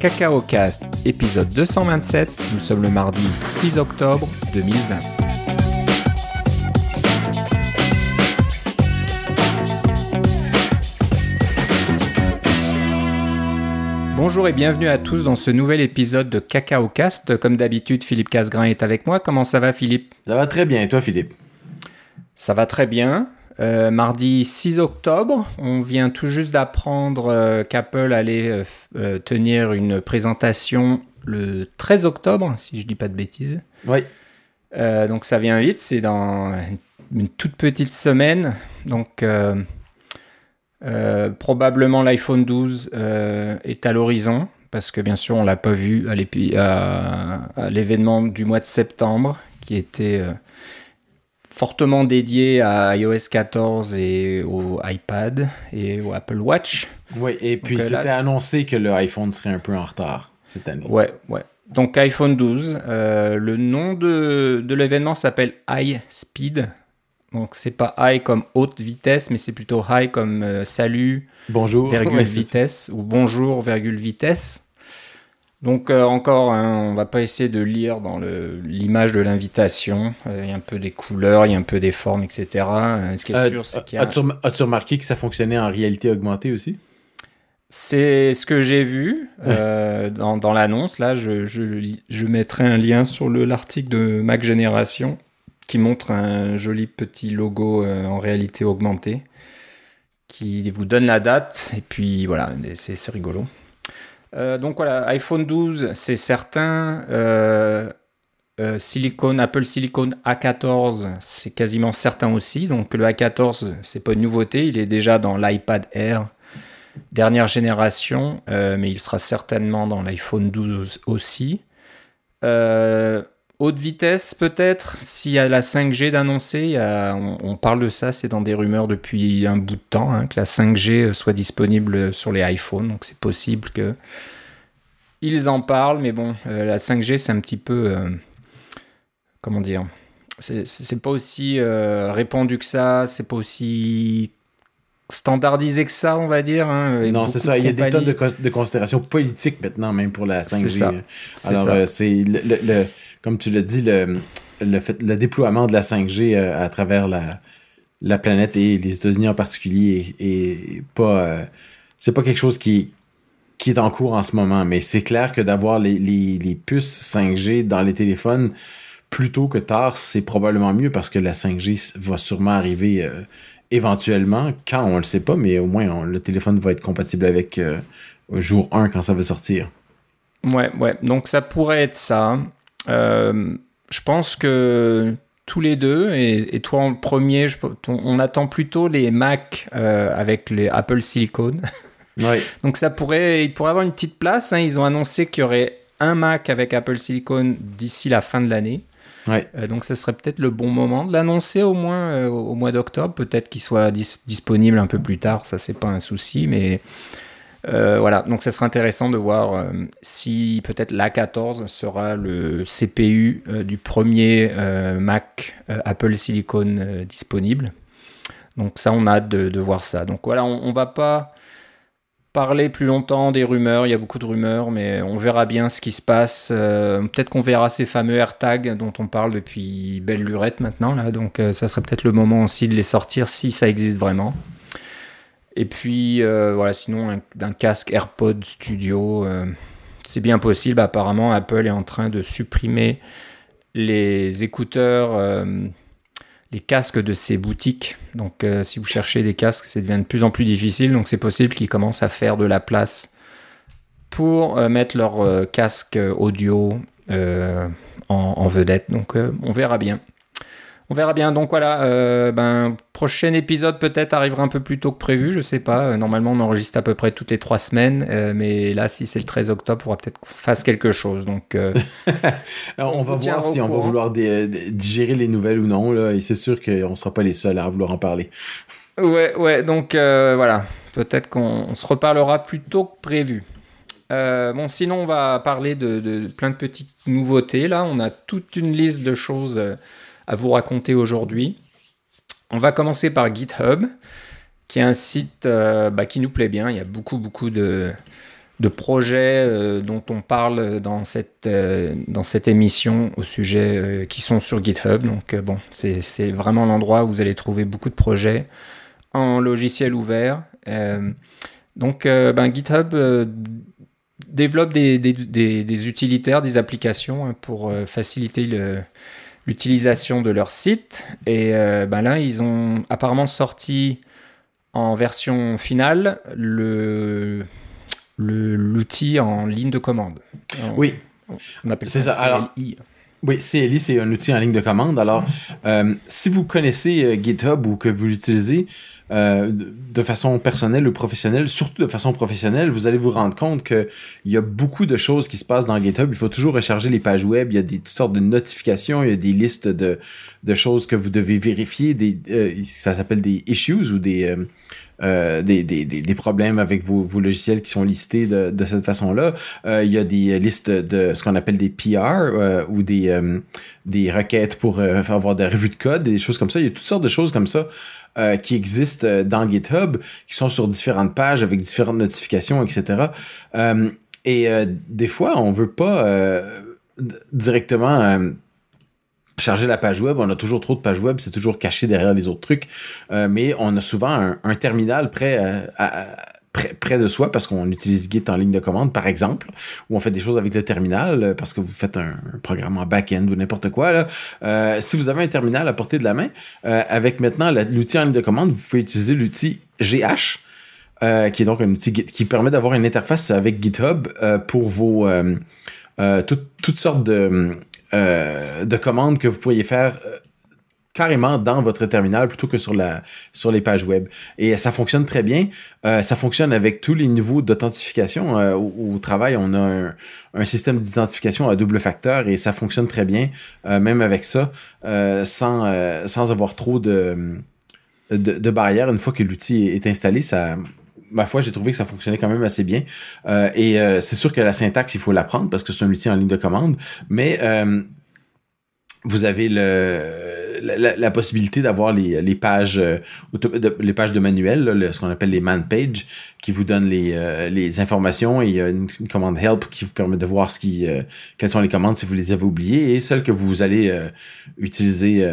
Cacao Cast, épisode 227. Nous sommes le mardi 6 octobre 2020. Bonjour et bienvenue à tous dans ce nouvel épisode de Cacao Cast. Comme d'habitude, Philippe Casgrain est avec moi. Comment ça va, Philippe? Ça va très bien. Et toi, Philippe? Ça va très bien. Euh, mardi 6 octobre, on vient tout juste d'apprendre euh, qu'Apple allait euh, tenir une présentation le 13 octobre, si je dis pas de bêtises. Oui. donc ça vient vite, c'est dans une toute petite semaine. Donc probablement l'iPhone 12 est à l'horizon, parce que bien sûr on l'a pas vu à l'événement du mois de septembre, qui était fortement dédié à iOS 14 et au iPad et au Apple Watch. Oui, et puis euh, c'était annoncé que le iPhone serait un peu en retard cette année. Ouais, ouais. Donc iPhone 12, euh, le nom de, de l'événement s'appelle High Speed. Donc c'est pas high comme haute vitesse, mais c'est plutôt high comme euh, salut, bonjour, virgule vitesse ou bonjour, virgule vitesse. Donc euh, encore, hein, on va pas essayer de lire dans l'image de l'invitation. Euh, il y a un peu des couleurs, il y a un peu des formes, etc. Euh, ce qui est sûr, c'est qu'il y a... As-tu remarqué que ça fonctionnait en réalité augmentée aussi? C'est ce que j'ai vu dans, dans l'annonce. Là, je, je, je, mettrai un lien sur l'article de Mac Génération qui montre un joli petit logo en réalité augmentée qui vous donne la date. Et puis voilà, c'est rigolo. Euh, donc voilà, iPhone 12, c'est certain. Euh, euh, Apple Silicon A14, c'est quasiment certain aussi. Donc le A14, c'est pas une nouveauté, il est déjà dans l'iPad Air dernière génération, mais il sera certainement dans l'iPhone 12 aussi. Haute vitesse peut-être, s'il y a la 5G d'annoncer, on, parle de ça, c'est dans des rumeurs depuis un bout de temps, hein, que la 5G soit disponible sur les iPhones, donc c'est possible que ils en parlent, mais bon, euh, la 5G c'est un petit peu, euh, comment dire, c'est pas aussi euh, répandu que ça, c'est pas aussi standardisé que ça, on va dire. Hein, non, c'est ça. Il y a des tonnes de, de, considérations politiques maintenant, même pour la 5G. Alors, c'est le, comme tu l'as dit, le, le, déploiement de la 5G euh, à travers la, la planète et les États-Unis en particulier est, pas. Euh, c'est pas quelque chose qui, qui est en cours en ce moment, mais c'est clair que d'avoir les, les, puces 5G dans les téléphones plus tôt que tard, c'est probablement mieux parce que la 5G va sûrement arriver euh, éventuellement, quand on le sait pas, mais au moins le téléphone va être compatible avec jour 1 quand ça va sortir. Ouais, ouais. Donc ça pourrait être ça. Euh, je pense que tous les deux, et, toi en premier, on attend plutôt les Mac euh, avec les Apple Silicon. Donc ça pourrait, il pourrait avoir une petite place. Hein. Ils ont annoncé qu'il y aurait un Mac avec Apple Silicon d'ici la fin de l'année. Euh, donc ce serait peut-être le bon moment de l'annoncer au moins au mois d'octobre. Peut-être qu'il soit disponible un peu plus tard, ça c'est pas un souci, mais euh, voilà, donc ça sera intéressant de voir euh, si peut-être l'A14 sera le CPU euh, du premier Mac Apple Silicon disponible. Donc ça, on a hâte de, voir ça. Donc voilà, on, va pas parler plus longtemps des rumeurs, il y a beaucoup de rumeurs, mais on verra bien ce qui se passe. peut-être qu'on verra ces fameux AirTags dont on parle depuis belle lurette maintenant, là, donc ça serait peut-être le moment aussi de les sortir si ça existe vraiment. Et puis, euh, voilà, sinon, d'un casque AirPod Studio, euh, c'est bien possible. Apparemment, Apple est en train de supprimer les écouteurs, euh, les casques de ses boutiques. Donc, si vous cherchez des casques, ça devient de plus en plus difficile. Donc, c'est possible qu'ils commencent à faire de la place pour mettre leur casque audio en, vedette. Donc, on verra bien. On verra bien. Donc voilà, euh, ben, prochain épisode peut-être arrivera un peu plus tôt que prévu, je sais pas. Euh, normalement, on enregistre à peu près toutes les trois semaines, euh, mais là, si c'est le 13 octobre, on va peut-être faire quelque chose. Donc, on, va voir si on va vouloir digérer les nouvelles ou non. Là, et c'est sûr qu'on sera pas les seuls à vouloir en parler. Ouais, ouais. Donc voilà, peut-être qu'on se reparlera plus tôt que prévu. bon, sinon, on va parler de, de, plein de petites nouveautés. Là, on a toute une liste de choses à vous raconter aujourd'hui. On va commencer par GitHub, qui est un site euh, bah, qui nous plaît bien. Il y a beaucoup, beaucoup de, de projets dont on parle dans cette, dans cette émission au sujet qui sont sur GitHub. Donc bon, c'est vraiment l'endroit où vous allez trouver beaucoup de projets en logiciel ouvert. donc ben, GitHub développe des, des, utilitaires, des applications hein, pour faciliter l'utilisation de leur site. Et ben là, ils ont apparemment sorti en version finale le l'outil en ligne de commande. Oui. On appelle ça, ça. CLI. oui, CLI, c'est un outil en ligne de commande. Alors, euh, si vous connaissez euh, GitHub ou que vous l'utilisez, euh, de façon personnelle ou professionnelle, surtout de façon professionnelle, vous allez vous rendre compte qu'il y a beaucoup de choses qui se passent dans GitHub. Il faut toujours recharger les pages web. Il y a des toutes sortes de notifications. Il y a des listes de, de choses que vous devez vérifier. Des, euh, ça s'appelle des issues ou des, euh, euh, des, des, des, problèmes avec vos, vos, logiciels qui sont listés de, de cette façon-là. Il y a des listes de ce qu'on appelle des PR ou des, des requêtes pour avoir des revues de code, des choses comme ça. Il y a toutes sortes de choses comme ça qui existent dans GitHub, qui sont sur différentes pages avec différentes notifications, etc. et des fois, on veut pas directement charger la page web, on a toujours trop de pages web, c'est toujours caché derrière les autres trucs, euh, mais on a souvent un, terminal prêt euh, à, près, de soi parce qu'on utilise Git en ligne de commande, par exemple, ou on fait des choses avec le terminal euh, parce que vous faites un, programme en back-end ou n'importe quoi. Là. si vous avez un terminal à portée de la main, avec maintenant l'outil en ligne de commande, vous pouvez utiliser l'outil GH. qui est donc un outil qui permet d'avoir une interface avec GitHub pour vos toutes sortes de euh, de commandes que vous pourriez faire euh, carrément dans votre terminal plutôt que sur la sur les pages web. Et ça fonctionne très bien. Euh, ça fonctionne avec tous les niveaux d'authentification. Au, travail on a un, système d'identification à double facteur et ça fonctionne très bien même avec ça sans sans avoir trop de, de, de barrières. Une fois que l'outil est installé ça ma foi, j'ai trouvé que ça fonctionnait quand même assez bien. Euh, et euh, c'est sûr que la syntaxe, il faut l'apprendre parce que c'est un outil en ligne de commande, mais euh, vous avez le, la, possibilité d'avoir les, les pages de, les pages de manuel, ce qu'on appelle les man pages, qui vous donnent les, les informations. Et il y a une, commande help qui vous permet de voir ce qui quelles sont les commandes si vous les avez oubliées. Et celles que vous allez utiliser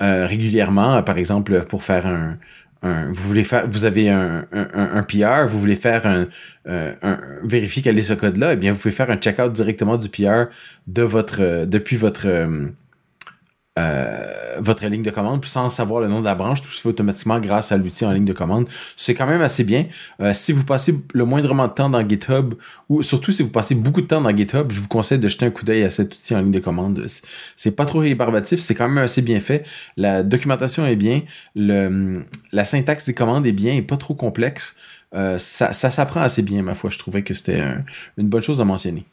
régulièrement, par exemple pour faire un, vous voulez faire, vous avez un, un, un, PR, vous voulez faire un, euh, un, vérifier quel est ce code-là, eh bien, vous pouvez faire un checkout directement du PR de votre, depuis votre, euh, votre ligne de commande, sans savoir le nom de la branche, tout se fait automatiquement grâce à l'outil en ligne de commande. C'est quand même assez bien. Euh, si vous passez le moindrement de temps dans GitHub, ou surtout si vous passez beaucoup de temps dans GitHub, je vous conseille de jeter un coup d'œil à cet outil en ligne de commande. C'est pas trop rébarbatif, c'est quand même assez bien fait. La documentation est bien, la syntaxe des commandes est bien pas trop complexe. Euh, ça s'apprend assez bien, ma foi. Je trouvais que c'était une bonne chose à mentionner.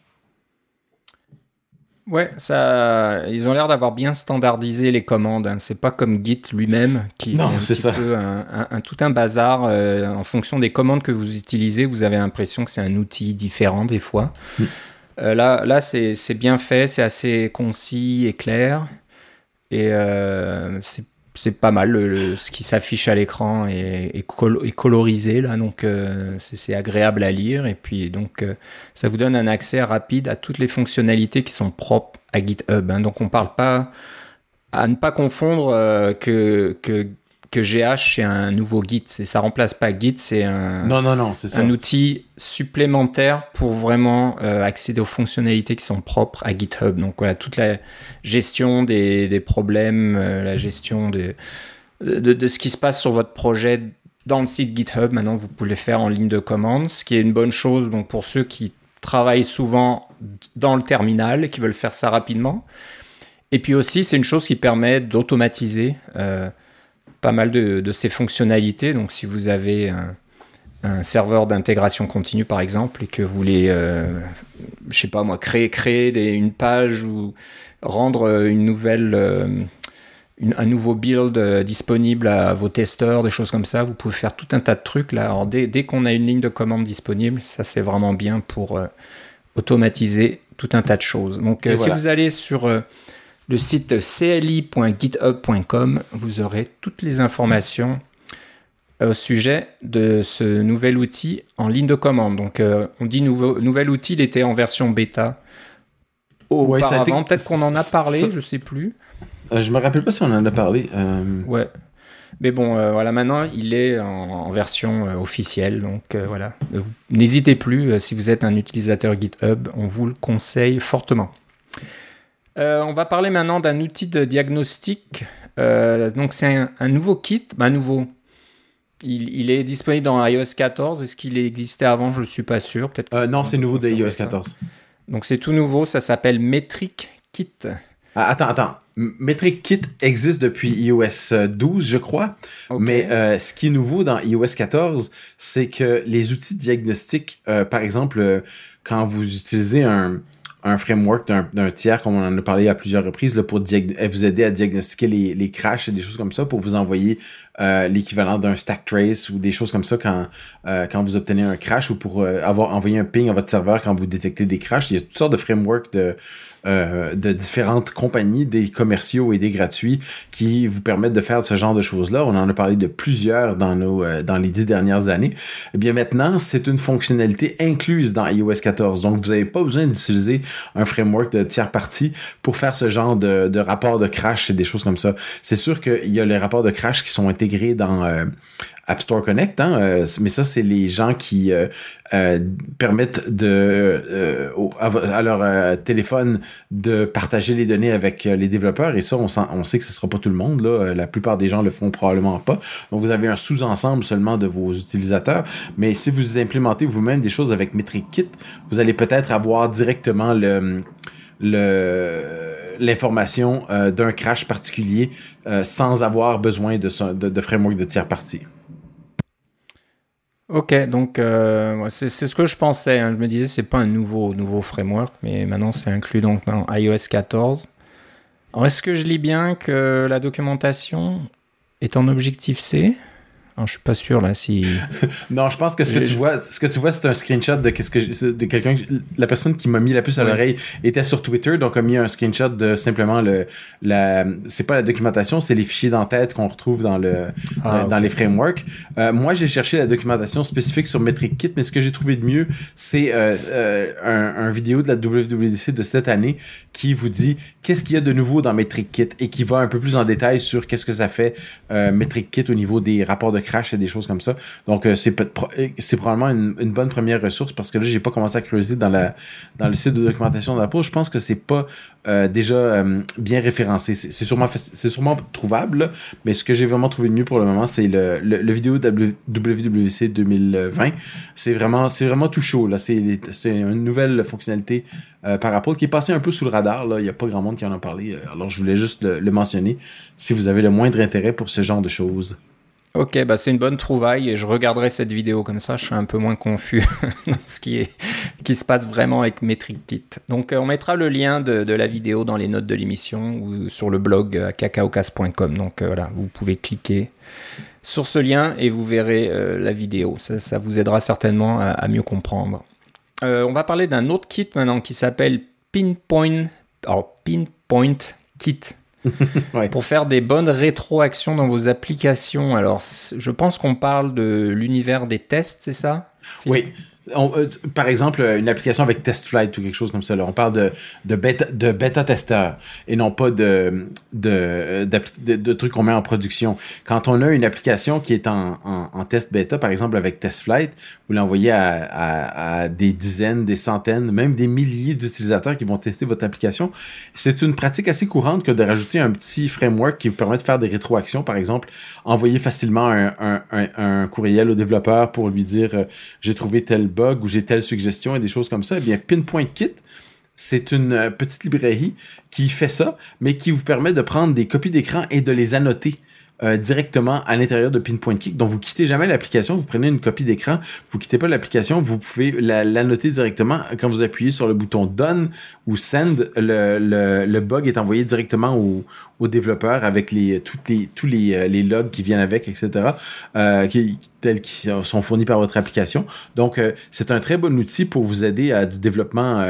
Ouais, ça, ils ont l'air d'avoir bien standardisé les commandes. Hein. C'est pas comme Git lui-même qui non, est un, Peu un, tout un bazar. Euh, en fonction des commandes que vous utilisez, vous avez l'impression que c'est un outil différent des fois. Mm. Euh, là, là c'est bien fait, c'est assez concis et clair. Et euh, c'est c'est pas mal. ce qui s'affiche à l'écran est, colorisé là, donc euh, c'est agréable à lire. Et puis donc euh, ça vous donne un accès rapide à toutes les fonctionnalités qui sont propres à GitHub. Hein. Donc on parle pas à ne pas confondre euh, que que GH c'est un nouveau Git. Ça remplace pas Git, c'est un, non, non, non, c'est un outil supplémentaire pour vraiment euh, accéder aux fonctionnalités qui sont propres à GitHub. Donc voilà, toute la gestion des, des problèmes, euh, la gestion de, de, ce qui se passe sur votre projet dans le site GitHub. Maintenant, vous pouvez le faire en ligne de commande, ce qui est une bonne chose donc, pour ceux qui travaillent souvent dans le terminal et qui veulent faire ça rapidement. Et puis aussi, c'est une chose qui permet d'automatiser. Euh, pas mal de, ces fonctionnalités. Donc si vous avez un, serveur d'intégration continue par exemple et que vous voulez, euh, je sais pas moi, créer, créer une page ou rendre une nouvelle, euh, un nouveau build euh, disponible à vos testeurs, des choses comme ça, vous pouvez faire tout un tas de trucs là. Alors dès, dès qu'on a une ligne de commande disponible, ça c'est vraiment bien pour automatiser tout un tas de choses. Donc si vous allez sur le site cli.github.com, vous aurez toutes les informations au sujet de ce nouvel outil en ligne de commande. Donc, on dit nouveau, nouvel outil, il était en version bêta. Auparavant, peut-être qu'on en a parlé, je sais plus. je me rappelle pas si on en a parlé. Ouais. Mais bon, voilà, maintenant il est en, version officielle, donc voilà. N'hésitez plus, si vous êtes un utilisateur GitHub, on vous le conseille fortement. On va parler maintenant d'un outil de diagnostic. donc c'est un, nouveau kit, bah, nouveau. Il, est disponible dans iOS 14. Est-ce qu'il existait avant? Je ne suis pas sûr. Peut-être. non, c'est nouveau de iOS 14. Donc c'est tout nouveau. Ça s'appelle Metric Kit. Ah, attends, attends. Metric Kit existe depuis iOS 12, je crois. Mais euh, ce qui est nouveau dans iOS 14, c'est que les outils de diagnostic, euh, par exemple, euh, quand vous utilisez un, un framework d'un tiers, comme on en a parlé à plusieurs reprises, pour vous aider à diagnostiquer les, les crashs et des choses comme ça, pour vous envoyer euh, l'équivalent d'un stack trace ou des choses comme ça quand, euh, vous obtenez un crash ou pour euh, avoir envoyé un ping à votre serveur quand vous détectez des crashs. Il y a toutes sortes de frameworks de, de différentes compagnies, des commerciaux et des gratuits qui vous permettent de faire ce genre de choses-là. On en a parlé de plusieurs dans, nos, dans les dix dernières années. Eh bien maintenant, c'est une fonctionnalité incluse dans iOS 14. Donc vous n'avez pas besoin d'utiliser un framework de tiers partie pour faire ce genre de, de rapport de crash et des choses comme ça. C'est sûr qu'il y a les rapports de crash qui sont intégré dans euh, App Store Connect, hein, euh, mais ça, c'est les gens qui euh, permettent de à, leur téléphone de partager les données avec les développeurs. Et ça, on, sait que ce sera pas tout le monde. Là. La plupart des gens le font probablement pas. Donc, vous avez un sous-ensemble seulement de vos utilisateurs. Mais si vous implémentez vous-même des choses avec MetricKit, vous allez peut-être avoir directement le l'information euh, d'un crash particulier euh, sans avoir besoin de, de, framework de tiers partie. Ok, donc euh, c'est ce que je pensais. Hein. Je me disais c'est pas un nouveau nouveau framework, mais maintenant c'est inclus donc dans iOS 14. Alors est-ce que je lis bien que la documentation est en Objectif C je je suis pas sûr là si. non, je pense que ce que tu vois, ce que tu vois, c'est un screenshot de qu'est-ce que de quelqu'un. La personne qui m'a mis la puce à l'oreille était sur Twitter, donc a mis un screenshot de simplement le la. C'est pas la documentation, c'est les fichiers d'entête qu'on retrouve dans le ah, euh, dans les frameworks. Euh, moi, j'ai cherché la documentation spécifique sur MetricKit, mais ce que j'ai trouvé de mieux, c'est euh, un, un, vidéo de la WWDC de cette année qui vous dit qu'est-ce qu'il y a de nouveau dans MetricKit et qui va un peu plus en détail sur qu'est-ce que ça fait MetricKit au niveau des rapports de crash et des choses comme ça. Donc, euh, c'est c'est probablement une, bonne première ressource parce que là, j'ai pas commencé à creuser dans dans le site de documentation d'Apple. Je pense que c'est pas euh, déjà euh, bien référencé. C'est sûrement c'est sûrement trouvable, mais ce que j'ai vraiment trouvé de mieux pour le moment, c'est le, le, vidéo WWC 2020. C'est vraiment tout chaud. C'est une nouvelle fonctionnalité par Apple qui est passée un peu sous le radar. Là. Il n'y a pas grand monde qui en a parlé. Alors, je voulais juste le mentionner si vous avez le moindre intérêt pour ce genre de choses. Ok, bah c'est une bonne trouvaille et je regarderai cette vidéo comme ça, je suis un peu moins confus dans ce qui, est, qui se passe vraiment avec MetricKit. Donc euh, on mettra le lien de, la vidéo dans les notes de l'émission ou sur le blog euh, cacaocas.com. Donc euh, voilà, vous pouvez cliquer sur ce lien et vous verrez la vidéo. Ça, vous aidera certainement à, mieux comprendre. on va parler d'un autre kit maintenant qui s'appelle Pinpoint, alors Pinpoint Kit. pour faire des bonnes rétroactions dans vos applications. Alors, je pense qu'on parle de l'univers des tests, c'est ça? Oui. Euh, par exemple, une application avec TestFlight ou quelque chose comme ça. Là. On parle de, de bêta, de bêta testeur et non pas de, de, de, trucs qu'on met en production. Quand on a une application qui est en, en, test bêta, par exemple avec TestFlight, vous l'envoyez à, à, à, des dizaines, des centaines, même des milliers d'utilisateurs qui vont tester votre application. C'est une pratique assez courante que de rajouter un petit framework qui vous permet de faire des rétroactions. Par exemple, envoyer facilement un, un, un, courriel au développeur pour lui dire euh, j'ai trouvé tel bug ou j'ai telle suggestion et des choses comme ça, eh bien, Pinpoint Kit, c'est une euh, petite librairie qui fait ça, mais qui vous permet de prendre des copies d'écran et de les annoter. Euh, directement à l'intérieur de Pinpoint Kick. Donc, vous quittez jamais l'application, vous prenez une copie d'écran, vous quittez pas l'application, vous pouvez la, noter directement quand vous appuyez sur le bouton Done ou Send. Le, le, bug est envoyé directement au, au développeur avec les, toutes les, tous les, euh, les logs qui viennent avec, etc., euh, tels qui sont fournis par votre application. Donc, c'est un très bon outil pour vous aider à du développement,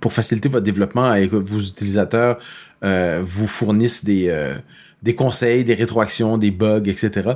pour faciliter votre développement et que vos utilisateurs vous fournissent des des conseils, des rétroactions, des bugs, etc.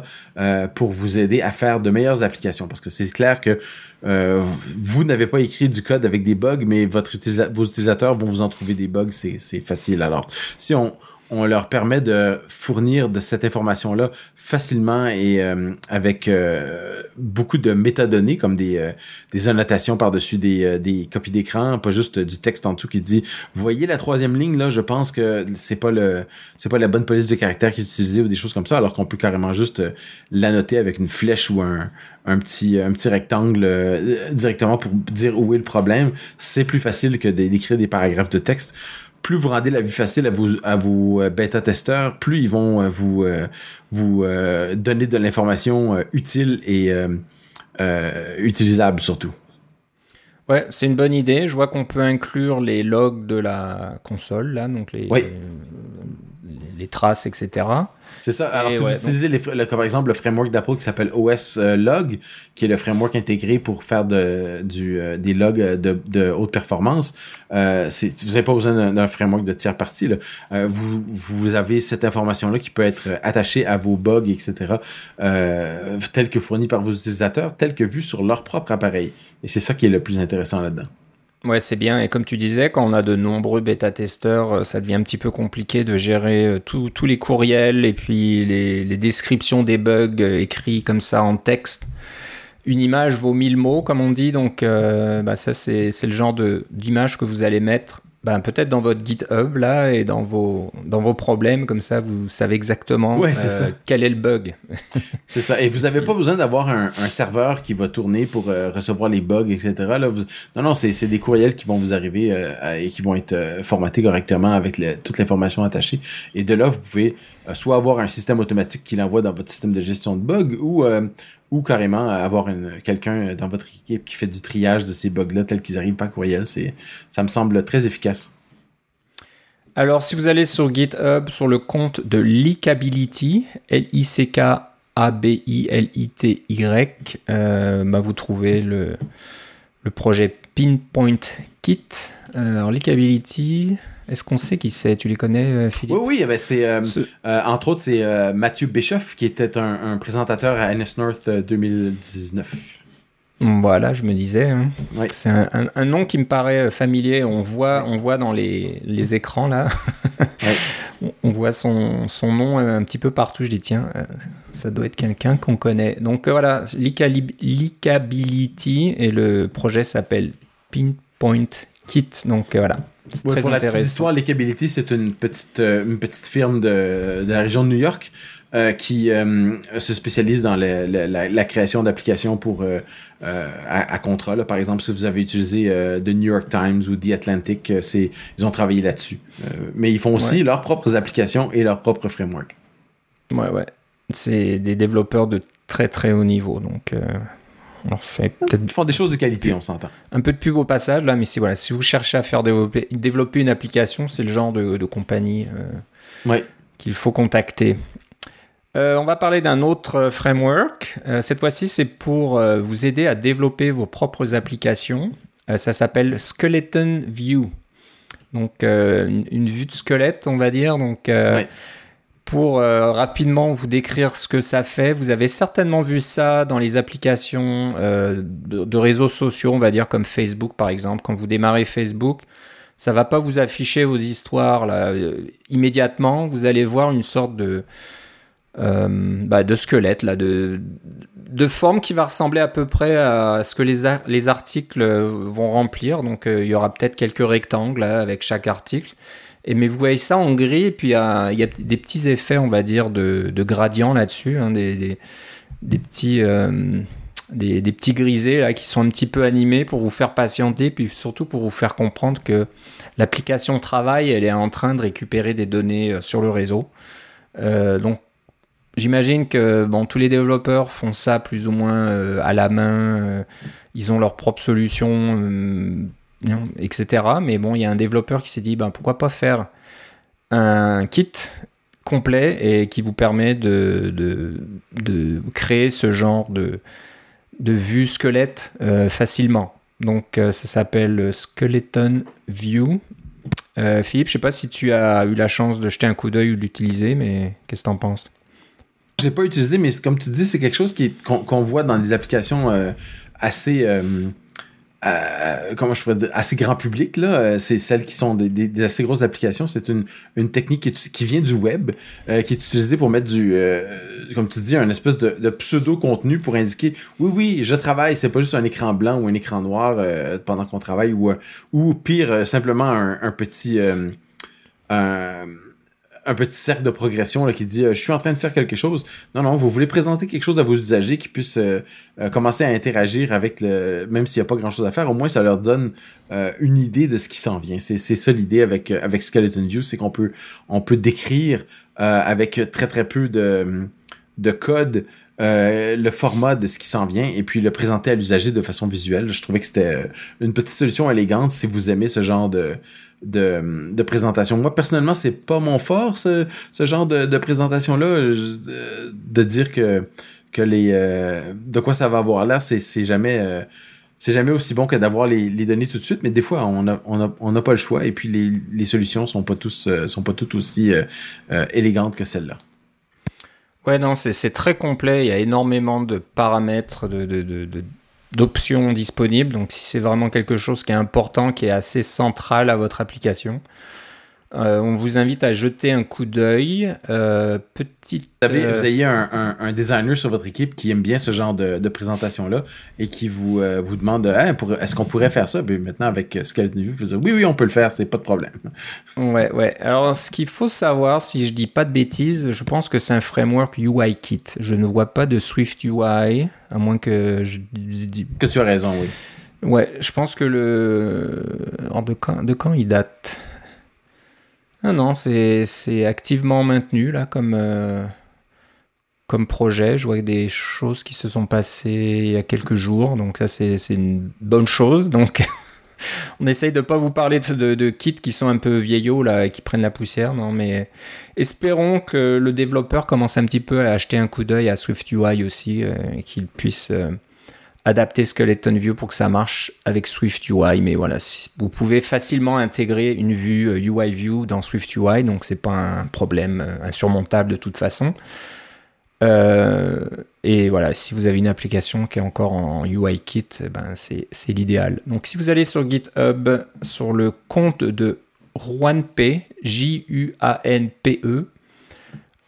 pour vous aider à faire de meilleures applications. Parce que c'est clair que vous n'avez pas écrit du code avec des bugs, mais votre vos utilisateurs vont vous en trouver des bugs, c'est facile. Alors, si on, on leur permet de fournir de cette information-là facilement et euh, avec euh, beaucoup de métadonnées comme des, euh, des annotations par-dessus des, des copies d'écran, pas juste du texte en dessous qui dit voyez la troisième ligne là, je pense que c'est pas le c'est pas la bonne police de caractère qui est utilisée ou des choses comme ça, alors qu'on peut carrément juste l'annoter avec une flèche ou un, un petit un petit rectangle directement pour dire où est le problème. C'est plus facile que d'écrire des paragraphes de texte plus vous rendez la vie facile à vos, à vos euh, bêta-testeurs, plus ils vont euh, vous, euh, vous donner de l'information utile et utilisable surtout. Ouais, c'est une bonne idée. Je vois qu'on peut inclure les logs de la console, là, donc les, les traces, etc. C'est ça. Alors, si vous utilisez par exemple le framework d'Apple qui s'appelle OS euh, Log, qui est le framework intégré pour faire de, du, euh, des logs de, de haute performance, euh, vous n'avez pas besoin d'un framework de tiers partie. Euh, vous, vous avez cette information-là qui peut être attachée à vos bugs, etc., euh, telle que fournie par vos utilisateurs, telle que vue sur leur propre appareil. Et c'est ça qui est le plus intéressant là-dedans. Ouais, c'est bien. Et comme tu disais, quand on a de nombreux bêta-testeurs, euh, ça devient un petit peu compliqué de gérer euh, tous les courriels et puis les, descriptions des bugs euh, écrits comme ça en texte. Une image vaut mille mots, comme on dit. Donc, bah, ça, c'est le genre d'image que vous allez mettre ben, peut-être dans votre GitHub là et dans vos, dans vos problèmes, comme ça vous savez exactement euh, quel est le bug. c'est ça. Et vous n'avez pas besoin d'avoir un, un, serveur qui va tourner pour euh, recevoir les bugs, etc. Là, Non, non, c'est des courriels qui vont vous arriver euh, et qui vont être formatés correctement avec toute l'information attachée. Et de là, vous pouvez soit avoir un système automatique qui l'envoie dans votre système de gestion de bugs ou ou carrément avoir quelqu'un dans votre équipe qui fait du triage de ces bugs-là tels qu'ils arrivent par courriel. C'est, ça me semble très efficace. Alors, si vous allez sur GitHub, sur le compte de Leakability, L-I-C-K-A-B-I-L-I-T-Y, euh, bah, vous trouvez le, le projet Pinpoint Kit. Euh, alors, Leakability, est-ce qu'on sait qui c'est? Tu les connais, euh, Philippe? Oui, oui. Eh ben, c'est, euh, euh, entre autres, c'est Mathieu Bischoff qui était un, présentateur à NS North 2019. Voilà, je me disais. Hein. C'est un, nom qui me paraît familier. On voit, on voit dans les, les écrans là. on, voit son, son, nom un petit peu partout. Je dis tiens, ça doit être quelqu'un qu'on connaît. Donc voilà, Leakability et le projet s'appelle Pinpoint Kit. Donc voilà pour la petite histoire, Leakability, c'est une petite, euh, une petite firme de, de, la région de New York euh, qui euh, se spécialise dans la, la, création d'applications pour à, à, contrat. Là. Par exemple, si vous avez utilisé The New York Times ou The Atlantic, c'est ils ont travaillé là-dessus. mais ils font aussi leurs propres applications et leurs propres frameworks. Ouais, ouais. C'est des développeurs de très très haut niveau, donc fait peut-être. font des choses de qualité, on s'entend. Un peu de pub au passage, là, mais si, voilà, si vous cherchez à faire développer, développer une application, c'est le genre de, compagnie euh, qu'il faut contacter. Euh, on va parler d'un autre euh, framework. cette fois-ci, c'est pour vous aider à développer vos propres applications. ça s'appelle Skeleton View. Donc, une, vue de squelette, on va dire. Donc, pour euh, rapidement vous décrire ce que ça fait, vous avez certainement vu ça dans les applications euh, de, réseaux sociaux, on va dire comme Facebook par exemple. Quand vous démarrez Facebook, ça va pas vous afficher vos histoires euh, immédiatement. Vous allez voir une sorte de, bah, de squelette, là, de, de forme qui va ressembler à peu près à ce que les, les articles vont remplir. Donc il y aura peut-être quelques rectangles avec chaque article. Et, mais vous voyez ça en gris, et puis il y a, des petits effets, on va dire, de, de gradient là-dessus, hein, des, des, petits, euh, des, petits grisés là, qui sont un petit peu animés pour vous faire patienter, puis surtout pour vous faire comprendre que l'application travaille, elle est en train de récupérer des données euh, sur le réseau. Euh, donc J'imagine que bon, tous les développeurs font ça plus ou moins à la main. ils ont leur propre solution etc. Mais bon, il y a un développeur qui s'est dit, ben, pourquoi pas faire un kit complet et qui vous permet de, créer ce genre de, vue squelette euh, facilement. Donc euh, ça s'appelle Skeleton View. Philippe, je sais pas si tu as eu la chance de jeter un coup d'œil ou d'utiliser, mais qu'est-ce que tu en penses? Je l'ai pas utilisé, mais comme tu dis, c'est quelque chose qu'on voit dans des applications assez euh, comment je pourrais dire, assez grand public, là. Euh, c'est celles qui sont des, des, assez grosses applications. C'est une, une technique qui, qui, vient du web, euh, qui est utilisée pour mettre du, comme tu dis, un espèce de, de pseudo-contenu pour indiquer, oui, oui, je travaille, c'est pas juste un écran blanc ou un écran noir pendant qu'on travaille, ou, ou pire, simplement un, un petit... un petit cercle de progression qui dit euh, je suis en train de faire quelque chose. Non, non, vous voulez présenter quelque chose à vos usagers qui puissent euh, euh, commencer à interagir avec le. Même s'il n'y a pas grand chose à faire, au moins ça leur donne une idée de ce qui s'en vient. C'est ça l'idée avec, avec Skeleton View, c'est qu'on peut, décrire avec très très peu de, de code le format de ce qui s'en vient et puis le présenter à l'usager de façon visuelle. Je trouvais que c'était une petite solution élégante si vous aimez ce genre de, de, présentation. Moi, personnellement, c'est pas mon fort, ce, genre de, présentation-là, de, dire que, les euh, de quoi ça va avoir l'air, c'est, jamais euh, jamais aussi bon que d'avoir les, données tout de suite, mais des fois, on n'a on pas le choix et puis les, solutions sont pas euh, sont pas toutes aussi élégantes que celles-là. Ouais, non, c'est, très complet. Il y a énormément de paramètres, de, d'options disponibles. Donc si c'est vraiment quelque chose qui est important, qui est assez central à votre application, euh, on vous invite à jeter un coup d'œil. Euh, petite. Vous avez, vous avez un, un, designer sur votre équipe qui aime bien ce genre de, de présentation-là et qui vous, euh, vous demande est-ce qu'on pourrait faire ça ben, Maintenant, avec Skeleton View, vous dire oui, oui, on peut le faire, c'est pas de problème. Ouais, ouais. Alors, ce qu'il faut savoir, si je dis pas de bêtises, je pense que c'est un framework UIKit. Je ne vois pas de Swift UI, à moins que je. Que tu as raison, oui. Ouais, je pense que le. de quand, de quand il date? Ah non, c'est activement maintenu là comme, euh, comme projet. Je vois des choses qui se sont passées il y a quelques jours, donc ça c'est une bonne chose. Donc on essaye de pas vous parler de, kits qui sont un peu vieillots là et qui prennent la poussière, non mais espérons que le développeur commence un petit peu à acheter un coup d'œil à SwiftUI aussi euh, et qu'il puisse euh, adapter Skeleton View pour que ça marche avec Swift UI. Mais voilà, vous pouvez facilement intégrer une vue UI euh, View dans Swift UI, donc c'est pas un problème euh, insurmontable de toute façon. Euh, et voilà, si vous avez une application qui est encore en UIKit, eh ben c'est l'idéal. Donc si vous allez sur GitHub, sur le compte de Juanpe, J-U-A-N-P-E,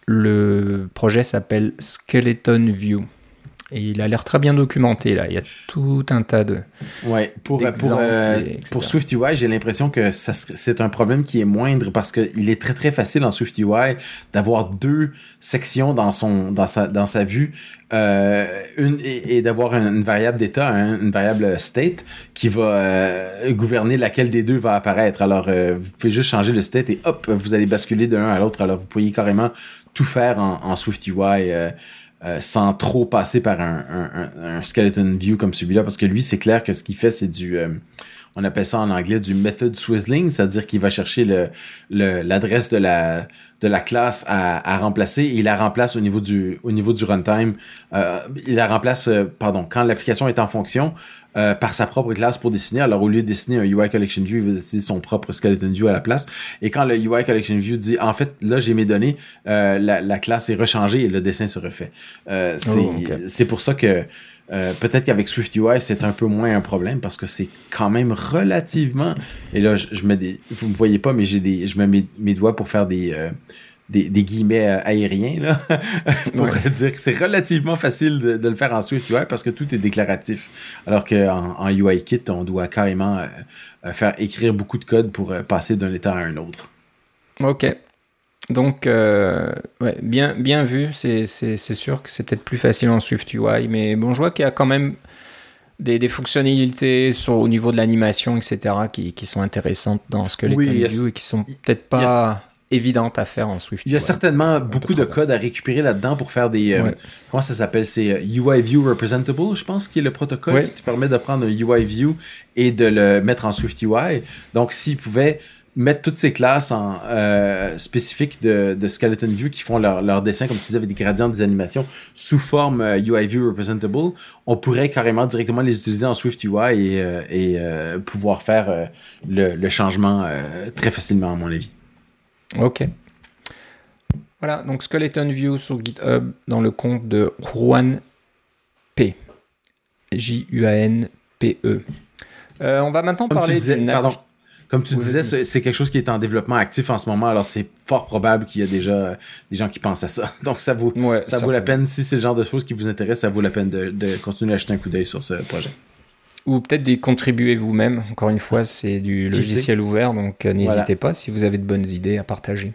le projet s'appelle Skeleton View. Et il a l'air très bien documenté là. Il y a tout un tas de. Ouais, pour, pour, euh, pour SwiftUI, j'ai l'impression que c'est un problème qui est moindre parce qu'il est très très facile en SwiftUI d'avoir deux sections dans, son, dans, sa, dans sa vue euh, une, et, d'avoir une, variable d'état, hein, une variable state qui va euh, gouverner laquelle des deux va apparaître. Alors, euh, vous pouvez juste changer le state et hop, vous allez basculer d'un à l'autre. Alors, vous pourriez carrément tout faire en, en SwiftUI. Euh, sans trop passer par un, un, un, skeleton view comme celui-là, parce que lui, c'est clair que ce qu'il fait, c'est du, euh, on appelle ça en anglais du method swizzling, c'est-à-dire qu'il va chercher le, l'adresse de la, de la classe à, à, remplacer et il la remplace au niveau du, au niveau du runtime. Euh, il la remplace, pardon, quand l'application est en fonction, euh, par sa propre classe pour dessiner. Alors, au lieu de dessiner un UI Collection View, il va dessiner son propre Skeleton View à la place. Et quand le UI Collection View dit, en fait, là, j'ai mes données, euh, la, la, classe est rechangée et le dessin se refait. Euh, oh, c'est pour ça que peut-être qu'avec SwiftUI, c'est un peu moins un problème parce que c'est quand même relativement. Et là, je, je mets des. Vous me voyez pas, mais j'ai des. Je mets mes, mes, doigts pour faire des des, des, guillemets euh, aériens, là, pour dire que c'est relativement facile de, de, le faire en Swift UI parce que tout est déclaratif. Alors qu'en en UIKit, on doit carrément euh, euh, faire écrire beaucoup de code pour passer d'un état à un autre. Ok. Donc, euh, ouais, bien, bien vu. C'est sûr que c'est peut-être plus facile en Swift UI, mais bon, je vois qu'il y a quand même des, des fonctionnalités sur, au niveau de l'animation, etc., qui, qui, sont intéressantes dans Skeleton oui, View et qui sont peut-être pas évidente à faire en Swift. Il y a certainement beaucoup de code à récupérer là-dedans pour faire des... Euh, comment ça s'appelle C'est UI euh, View Representable, je pense, qui est le protocole qui te permet de prendre un UI View et de le mettre en Swift UI. Donc, s'il pouvait mettre toutes ces classes en, euh, spécifiques de, de, Skeleton View qui font leur, leur dessin, comme tu disais, avec des gradients des animations sous forme UI View Representable, on pourrait carrément directement les utiliser en Swift UI et, et pouvoir faire le, le, changement très facilement, à mon avis. Ok. Voilà, donc Skeleton View sur GitHub dans le compte de Juan P. J-U-A-N-P-E. Euh, on va maintenant parler pardon. Comme tu disais, c'est quelque chose qui est en développement actif en ce moment, alors c'est fort probable qu'il y a déjà des gens qui pensent à ça. Donc ça vaut, ça, vaut la peine, si c'est le genre de choses qui vous intéresse, ça vaut la peine de, continuer à jeter un coup d'œil sur ce projet. Ou peut-être d'y contribuer vous-même. Encore une fois, c'est du logiciel ouvert, donc euh, n'hésitez pas si vous avez de bonnes idées à partager.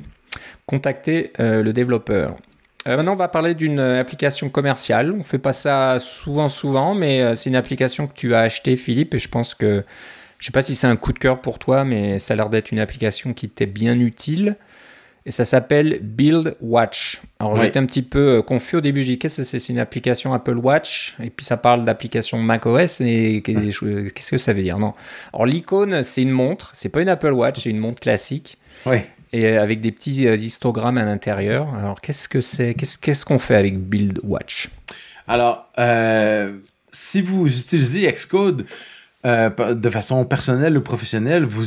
Contactez euh, le développeur. Euh, maintenant, on va parler d'une application commerciale. On fait pas ça souvent, souvent, mais c'est une application que tu as achetée, Philippe, et je pense que je sais pas si c'est un coup de cœur pour toi, mais ça a l'air d'être une application qui t'est bien utile. Et ça s'appelle Build Watch. Alors j'étais un petit peu euh, confus au début. J'ai dit qu'est-ce que c'est? C'est une application Apple Watch. Et puis ça parle d'application macOS. Et qu'est-ce que ça veut dire? Non. Alors l'icône, c'est une montre. C'est pas une Apple Watch, c'est une montre classique. Oui et euh, avec des petits euh, histogrammes à l'intérieur. Alors, qu'est-ce que c'est? Qu'est-ce qu'on fait avec Build Watch? Alors, euh, si vous utilisez Xcode de façon personnelle ou professionnelle, vous,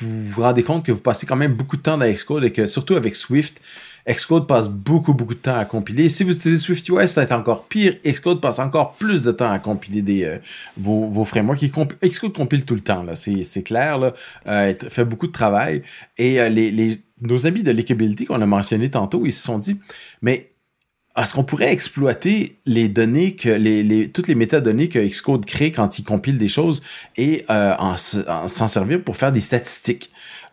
vous vous rendez compte que vous passez quand même beaucoup de temps dans Xcode et que surtout avec Swift, Xcode passe beaucoup, beaucoup de temps à compiler. Si vous utilisez SwiftUI, ça va être encore pire. Xcode passe encore plus de temps à compiler des, euh, vos, vos, frameworks. Xcode compile tout le temps, là. C'est clair, là. Euh, fait beaucoup de travail. Et euh, les, les, nos amis de Lickability qu'on a mentionné tantôt, ils se sont dit, mais est-ce qu'on pourrait exploiter les données que les, les, toutes les métadonnées que Xcode crée quand il compile des choses et euh, en, s'en servir pour faire des statistiques?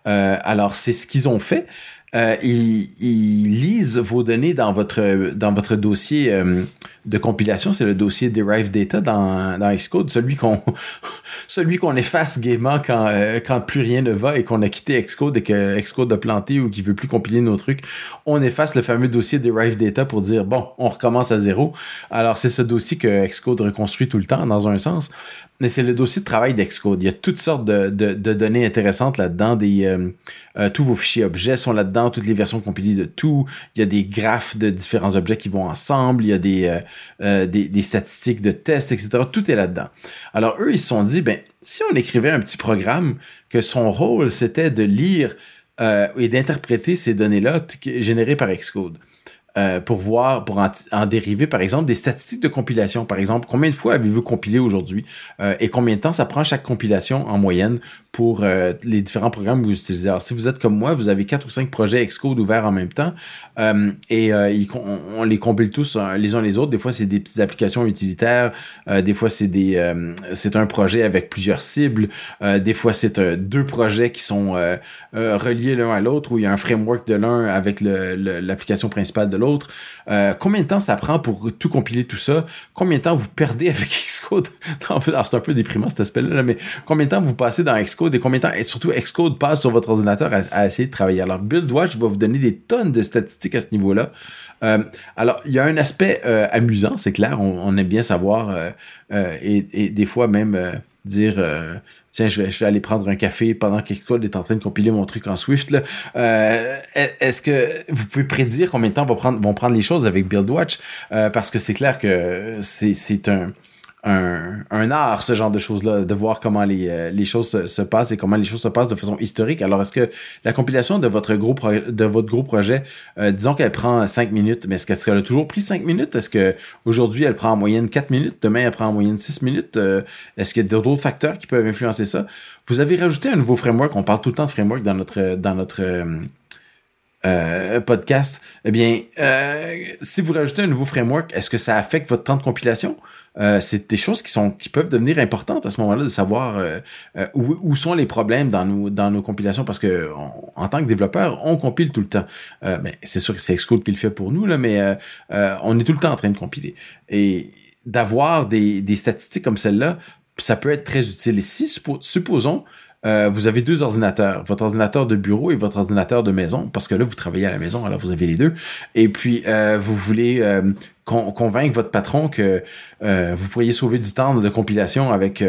Euh, alors c'est ce qu'ils ont fait. Euh, ils, lisent vos données dans votre, dans votre dossier euh, de compilation. C'est le dossier Derive Data dans, dans Xcode, celui qu'on celui qu'on efface gaiement quand, euh, quand plus rien ne va et qu'on a quitté Xcode et que Xcode a planté ou qu'il veut plus compiler nos trucs. On efface le fameux dossier Derive Data pour dire, bon, on recommence à zéro. Alors, c'est ce dossier que Xcode reconstruit tout le temps, dans un sens mais c'est le dossier de travail d'Excode. Il y a toutes sortes de, de, données intéressantes là-dedans. Des, euh, euh, tous vos fichiers objets sont là-dedans, toutes les versions compilées de tout. Il y a des graphes de différents objets qui vont ensemble. Il y a des, euh, des, statistiques de tests, etc. Tout est là-dedans. Alors eux, ils se sont dit, ben, si on écrivait un petit programme que son rôle, c'était de lire et d'interpréter ces données-là générées par Xcode. Euh, pour voir, pour en, dériver, par exemple, des statistiques de compilation. Par exemple, combien de fois avez-vous compilé aujourd'hui euh, et combien de temps ça prend chaque compilation en moyenne pour euh, les différents programmes que vous utilisez? Alors, si vous êtes comme moi, vous avez quatre ou cinq projets Xcode ouverts en même temps et on, les compile tous les uns les autres. Des fois, c'est des petites applications utilitaires. des fois, c'est des c'est un projet avec plusieurs cibles. des fois, c'est deux projets qui sont reliés l'un à l'autre où il y a un framework de l'un avec l'application principale de l'autre. Euh, combien de temps ça prend pour tout compiler tout ça? Combien de temps vous perdez avec Xcode? c'est un peu déprimant cet aspect-là, mais combien de temps vous passez dans Xcode et combien de temps, et surtout Xcode passe sur votre ordinateur à, essayer de travailler? Alors, BuildWatch va vous donner des tonnes de statistiques à ce niveau-là. Euh, alors, il y a un aspect euh, amusant, c'est clair, on, aime bien savoir, et, et, des fois même dire euh, tiens je vais, aller prendre un café pendant qu'Xcode est en train de compiler mon truc en Swift. Euh, est-ce que vous pouvez prédire combien de temps vont prendre, vont prendre les choses avec BuildWatch euh, parce que c'est clair que c'est un un, un, art, ce genre de choses-là, de voir comment les, euh, les choses se, se, passent et comment les choses se passent de façon historique. Alors, est-ce que la compilation de votre gros, de votre gros projet, euh, disons qu'elle prend 5 minutes, mais est-ce qu'elle a toujours pris 5 minutes? Est-ce que aujourd'hui elle prend en moyenne 4 minutes? Demain, elle prend en moyenne 6 minutes? Euh, est-ce qu'il y a d'autres facteurs qui peuvent influencer ça? Vous avez rajouté un nouveau framework. On parle tout le temps de framework dans notre, dans notre, euh, podcast, eh bien, euh, si vous rajoutez un nouveau framework, est-ce que ça affecte votre temps de compilation? Euh, c'est des choses qui sont qui peuvent devenir importantes à ce moment-là de savoir où, où, sont les problèmes dans nos dans nos compilations parce que en tant que développeur on compile tout le temps. Ben, c'est sûr que c'est Xcode qui le fait pour nous là mais on est tout le temps en train de compiler. Et d'avoir des, des statistiques comme celle-là ça peut être très utile. Et si supposons euh, vous avez deux ordinateurs, votre ordinateur de bureau et votre ordinateur de maison, parce que là, vous travaillez à la maison, alors vous avez les deux. Et puis, euh, vous voulez euh, convaincre votre patron que vous pourriez sauver du temps de compilation avec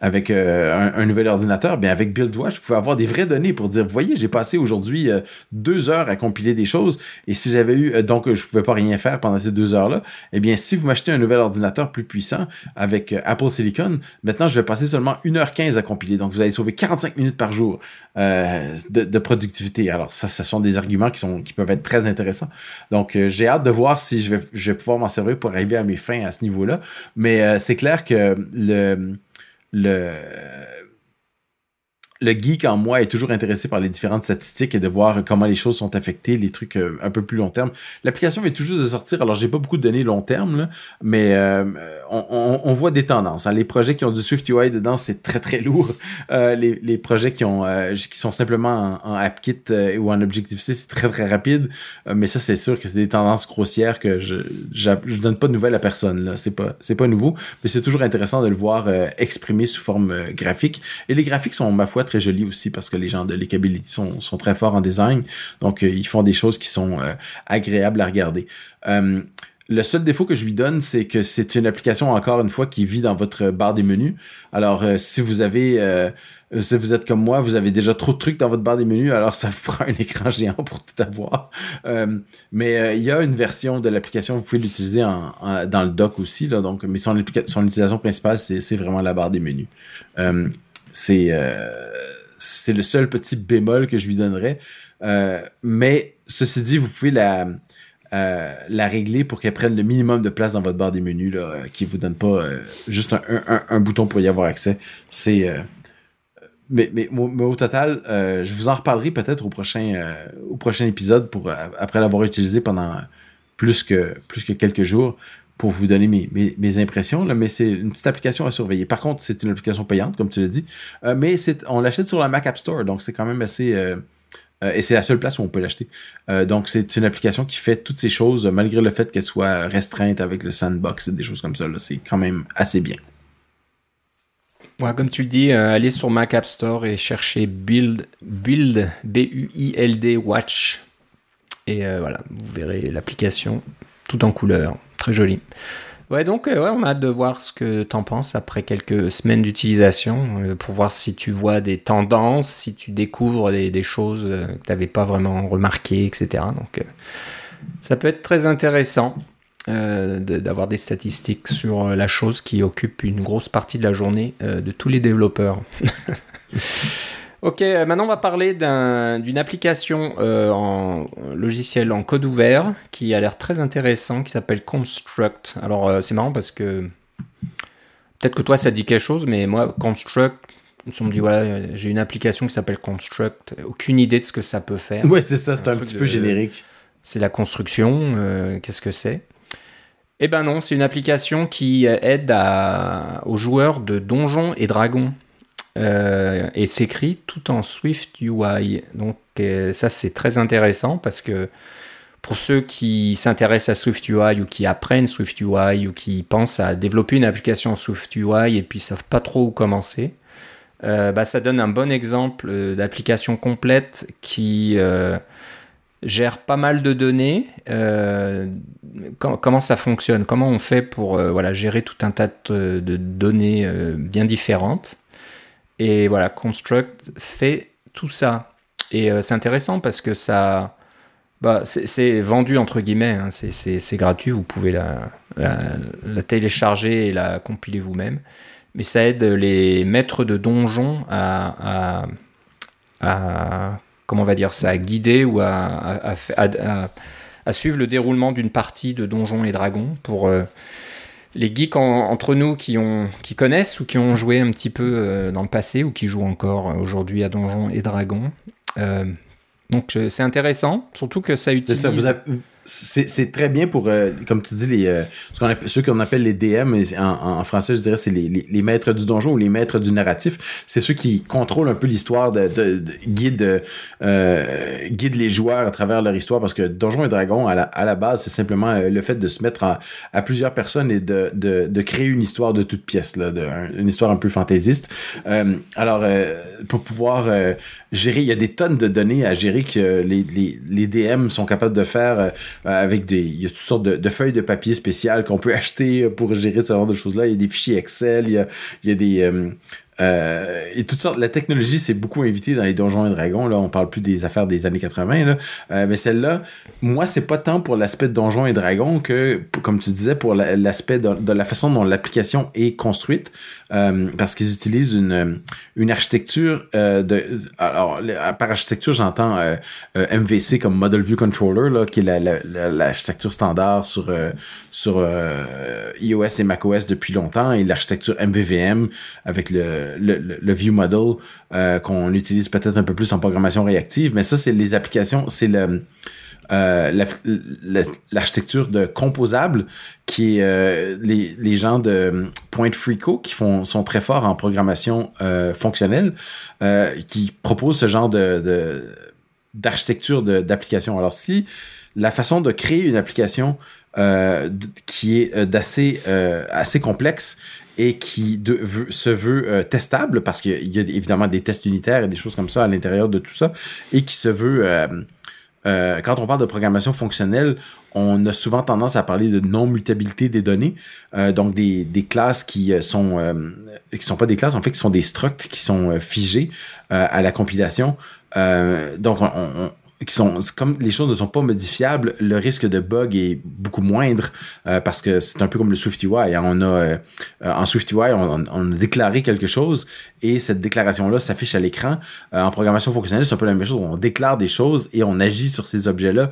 avec euh, un, nouvel ordinateur, bien avec BuildWatch, vous pouvez avoir des vraies données pour dire, voyez, j'ai passé aujourd'hui euh, deux heures à compiler des choses, et si j'avais eu, euh, donc je pouvais pas rien faire pendant ces deux heures-là, eh bien, si vous m'achetez un nouvel ordinateur plus puissant avec Apple Silicon, maintenant je vais passer seulement 1h15 à compiler, donc vous allez sauver 45 minutes par jour de, productivité. Alors ça, ce sont des arguments qui sont qui peuvent être très intéressants. Donc j'ai hâte de voir si je vais pouvoir m'en servir pour arriver à mes fins à ce niveau-là, mais c'est clair que le le le geek en moi est toujours intéressé par les différentes statistiques et de voir comment les choses sont affectées, les trucs euh, un peu plus long terme. L'application vient toujours de sortir, alors j'ai pas beaucoup de données long terme, mais euh, on, voit des tendances. Hein. Les projets qui ont du Swift UI dedans, c'est très très lourd. Euh, les, projets qui ont qui sont simplement en, AppKit ou en Objective-C, c'est très très rapide. mais ça, c'est sûr que c'est des tendances grossières que je, je, je donne pas de nouvelles à personne. Là, c'est pas c'est pas nouveau, mais c'est toujours intéressant de le voir exprimé sous forme graphique. Et les graphiques sont ma foi très joli aussi parce que les gens de Leakability sont, très forts en design. Donc, euh, ils font des choses qui sont euh, agréables à regarder. Euh, le seul défaut que je lui donne, c'est que c'est une application, encore une fois, qui vit dans votre barre des menus. Alors, si vous avez, si vous êtes comme moi, vous avez déjà trop de trucs dans votre barre des menus, alors ça vous prend un écran géant pour tout avoir. mais il y a une version de l'application, vous pouvez l'utiliser en, dans le dock aussi, donc, mais son utilisation principale, c'est vraiment la barre des menus. C'est c'est le seul petit bémol que je lui donnerais. Euh, mais ceci dit, vous pouvez la, euh, la régler pour qu'elle prenne le minimum de place dans votre barre des menus, là, euh, qui vous donne pas juste un, bouton pour y avoir accès. Mais, au total, je vous en reparlerai peut-être au prochain épisode après l'avoir utilisé pendant plus que quelques jours pour vous donner mes, mes, impressions, mais c'est une petite application à surveiller. Par contre, c'est une application payante, comme tu l'as dit, euh, mais on l'achète sur la Mac App Store, donc c'est quand même assez... Euh, euh, et c'est la seule place où on peut l'acheter. donc c'est une application qui fait toutes ces choses, malgré le fait qu'elle soit restreinte avec le sandbox et des choses comme ça. C'est quand même assez bien. Comme tu le dis, allez sur Mac App Store et cherchez Build, Build, B-U-I-L-D Watch. Et voilà, vous verrez l'application tout en couleur. Très joli. Ouais, donc euh, ouais, on a hâte de voir ce que tu en penses après quelques semaines d'utilisation euh, pour voir si tu vois des tendances, si tu découvres des, choses euh, que tu n'avais pas vraiment remarquées, etc. Donc ça peut être très intéressant d'avoir des statistiques sur la chose qui occupe une grosse partie de la journée de tous les développeurs. Ok, euh, maintenant on va parler d'une application euh, en logiciel en code ouvert qui a l'air très intéressant, qui s'appelle Construct. Alors euh, c'est marrant parce que peut-être que toi ça dit quelque chose, mais moi Construct, on me dit voilà, j'ai une application qui s'appelle Construct, aucune idée de ce que ça peut faire. Ouais, c'est ça, c'est un, petit peu générique. C'est la construction, qu'est-ce que c'est? Eh ben non, c'est une application qui aide aux joueurs de Donjons et Dragons. Euh, et s'écrit tout en Swift UI. Donc euh, ça c'est très intéressant parce que pour ceux qui s'intéressent à Swift UI ou qui apprennent Swift UI ou qui pensent à développer une application Swift UI et puis savent pas trop où commencer, euh, bah, ça donne un bon exemple d'application complète qui gère pas mal de données. comment ça fonctionne? Comment on fait pour voilà, gérer tout un tas de, de données bien différentes? Et voilà, Construct fait tout ça. Et euh, c'est intéressant parce que ça. Bah, c'est vendu entre guillemets, hein. c'est gratuit, vous pouvez la, télécharger et la compiler vous-même. Mais ça aide les maîtres de donjons à, à, comment on va dire ça, à guider ou à, à suivre le déroulement d'une partie de Donjons et Dragons pour euh, les geeks entre nous qui, ont, qui connaissent ou qui ont joué un petit peu euh, dans le passé ou qui jouent encore euh, aujourd'hui à Donjons et Dragons. Euh, donc c'est intéressant, surtout que ça utilise c'est très bien pour, euh, comme tu dis, les, euh, ce qu'on ceux qu'on appelle les DM, en, en français, je dirais, c'est les, les, maîtres du donjon ou les maîtres du narratif. C'est ceux qui contrôlent un peu l'histoire, de, de, de, guide, euh, guide les joueurs à travers leur histoire, parce que Donjon et Dragon, à la, à la base, c'est simplement euh, le fait de se mettre à, à plusieurs personnes et de, de, de, créer une histoire de toute pièce, là, de, une histoire un peu fantaisiste. alors, pour pouvoir gérer, il y a des tonnes de données à gérer que les, les, les DM sont capables de faire avec des, il y a toutes sortes de, feuilles de papier spéciales qu'on peut acheter pour gérer ce genre de choses-là. Il y a des fichiers Excel, il y a, il y a des, euh, et toutes sortes, la technologie s'est beaucoup invitée dans les Donjons et Dragons. Là, on parle plus des affaires des années 80. Là. Euh, mais celle-là, moi, c'est pas tant pour l'aspect Donjons et Dragons que, comme tu disais, pour l'aspect de, la façon dont l'application est construite. Euh, parce qu'ils utilisent une, une architecture de. Alors, par architecture, j'entends MVC comme Model View Controller, là, qui est l'architecture la, standard sur, sur iOS et macOS depuis longtemps, et l'architecture MVVM avec le le, view model euh, qu'on utilise peut-être un peu plus en programmation réactive, mais ça, c'est les applications, c'est euh, l'architecture de composable qui est euh, les, gens de Point Freako qui sont très forts en programmation fonctionnelle qui proposent ce genre de d'architecture d'application. Alors si la façon de créer une application qui est d'assez assez complexe et qui se veut euh, testable parce qu'il y a évidemment des tests unitaires et des choses comme ça à l'intérieur de tout ça et qui se veut euh, euh, quand on parle de programmation fonctionnelle, on a souvent tendance à parler de non-mutabilité des données, donc des, classes qui sont qui sont pas des classes en fait qui sont des structs qui sont figés à la compilation. donc on, qui sont comme les choses ne sont pas modifiables, le risque de bug est beaucoup moindre euh, parce que c'est un peu comme le SwiftUI. Hein. On a euh, en SwiftUI, on, on, a déclaré quelque chose et cette déclaration-là s'affiche à l'écran. Euh, en programmation fonctionnelle, c'est un peu la même chose. On déclare des choses et on agit sur ces objets-là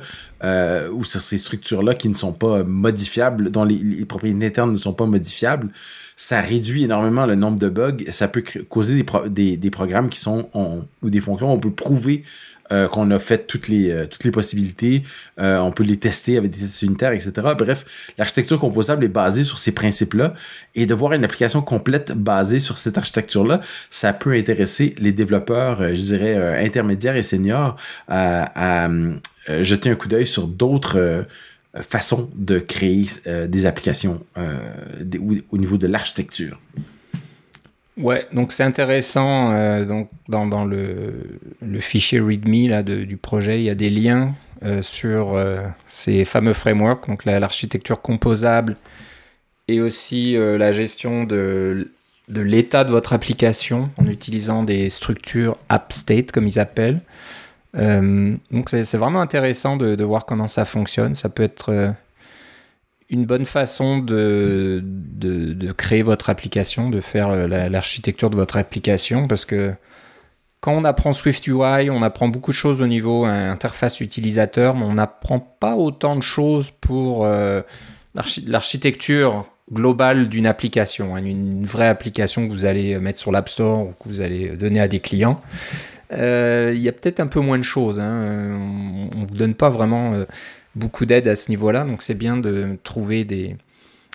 ou sur ces structures-là qui ne sont pas modifiables, dont les, les propriétés internes ne sont pas modifiables ça réduit énormément le nombre de bugs. Ça peut causer des, des, des programmes qui sont ou des fonctions. On peut prouver euh, qu'on a fait toutes les euh, possibilités. Euh, on peut les tester avec des tests unitaires, etc. Bref, l'architecture composable est basée sur ces principes-là. Et de voir une application complète basée sur cette architecture-là, ça peut intéresser les développeurs, je dirais, intermédiaires et seniors à jeter un coup d'œil sur d'autres façons de créer des applications au niveau de l'architecture. Ouais, donc c'est intéressant. Euh, donc dans, le, fichier README là, du projet, il y a des liens euh, sur euh, ces fameux frameworks, donc l'architecture composable et aussi la gestion de, l'état de votre application en utilisant des structures app state comme ils appellent. donc c'est vraiment intéressant de, de, voir comment ça fonctionne. Ça peut être une bonne façon de, de, créer votre application, de faire l'architecture de votre application, parce que quand on apprend SwiftUI, on apprend beaucoup de choses au niveau interface utilisateur, mais on n'apprend pas autant de choses pour euh, l'architecture globale d'une application, hein, une, vraie application que vous allez mettre sur l'App Store ou que vous allez donner à des clients. Euh, il y a peut-être un peu moins de choses. Hein. On ne vous donne pas vraiment euh, beaucoup d'aide à ce niveau-là. Donc c'est bien de trouver des,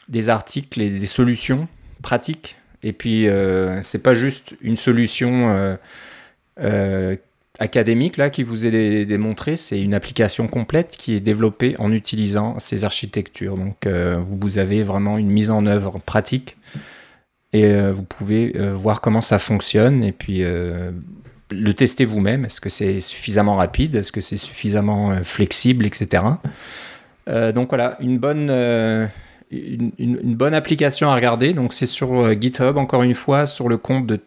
des articles et des solutions pratiques. Et puis euh, c'est pas juste une solution euh, euh, académique là qui vous est démontrée, c'est une application complète qui est développée en utilisant ces architectures. Donc vous avez vraiment une mise en œuvre pratique et vous pouvez voir comment ça fonctionne et puis le tester vous-même. Est-ce que c'est suffisamment rapide? Est-ce que c'est suffisamment euh, flexible, etc. Euh, donc voilà, une bonne, euh, une, bonne application à regarder. Donc c'est sur GitHub, encore une fois, sur le compte de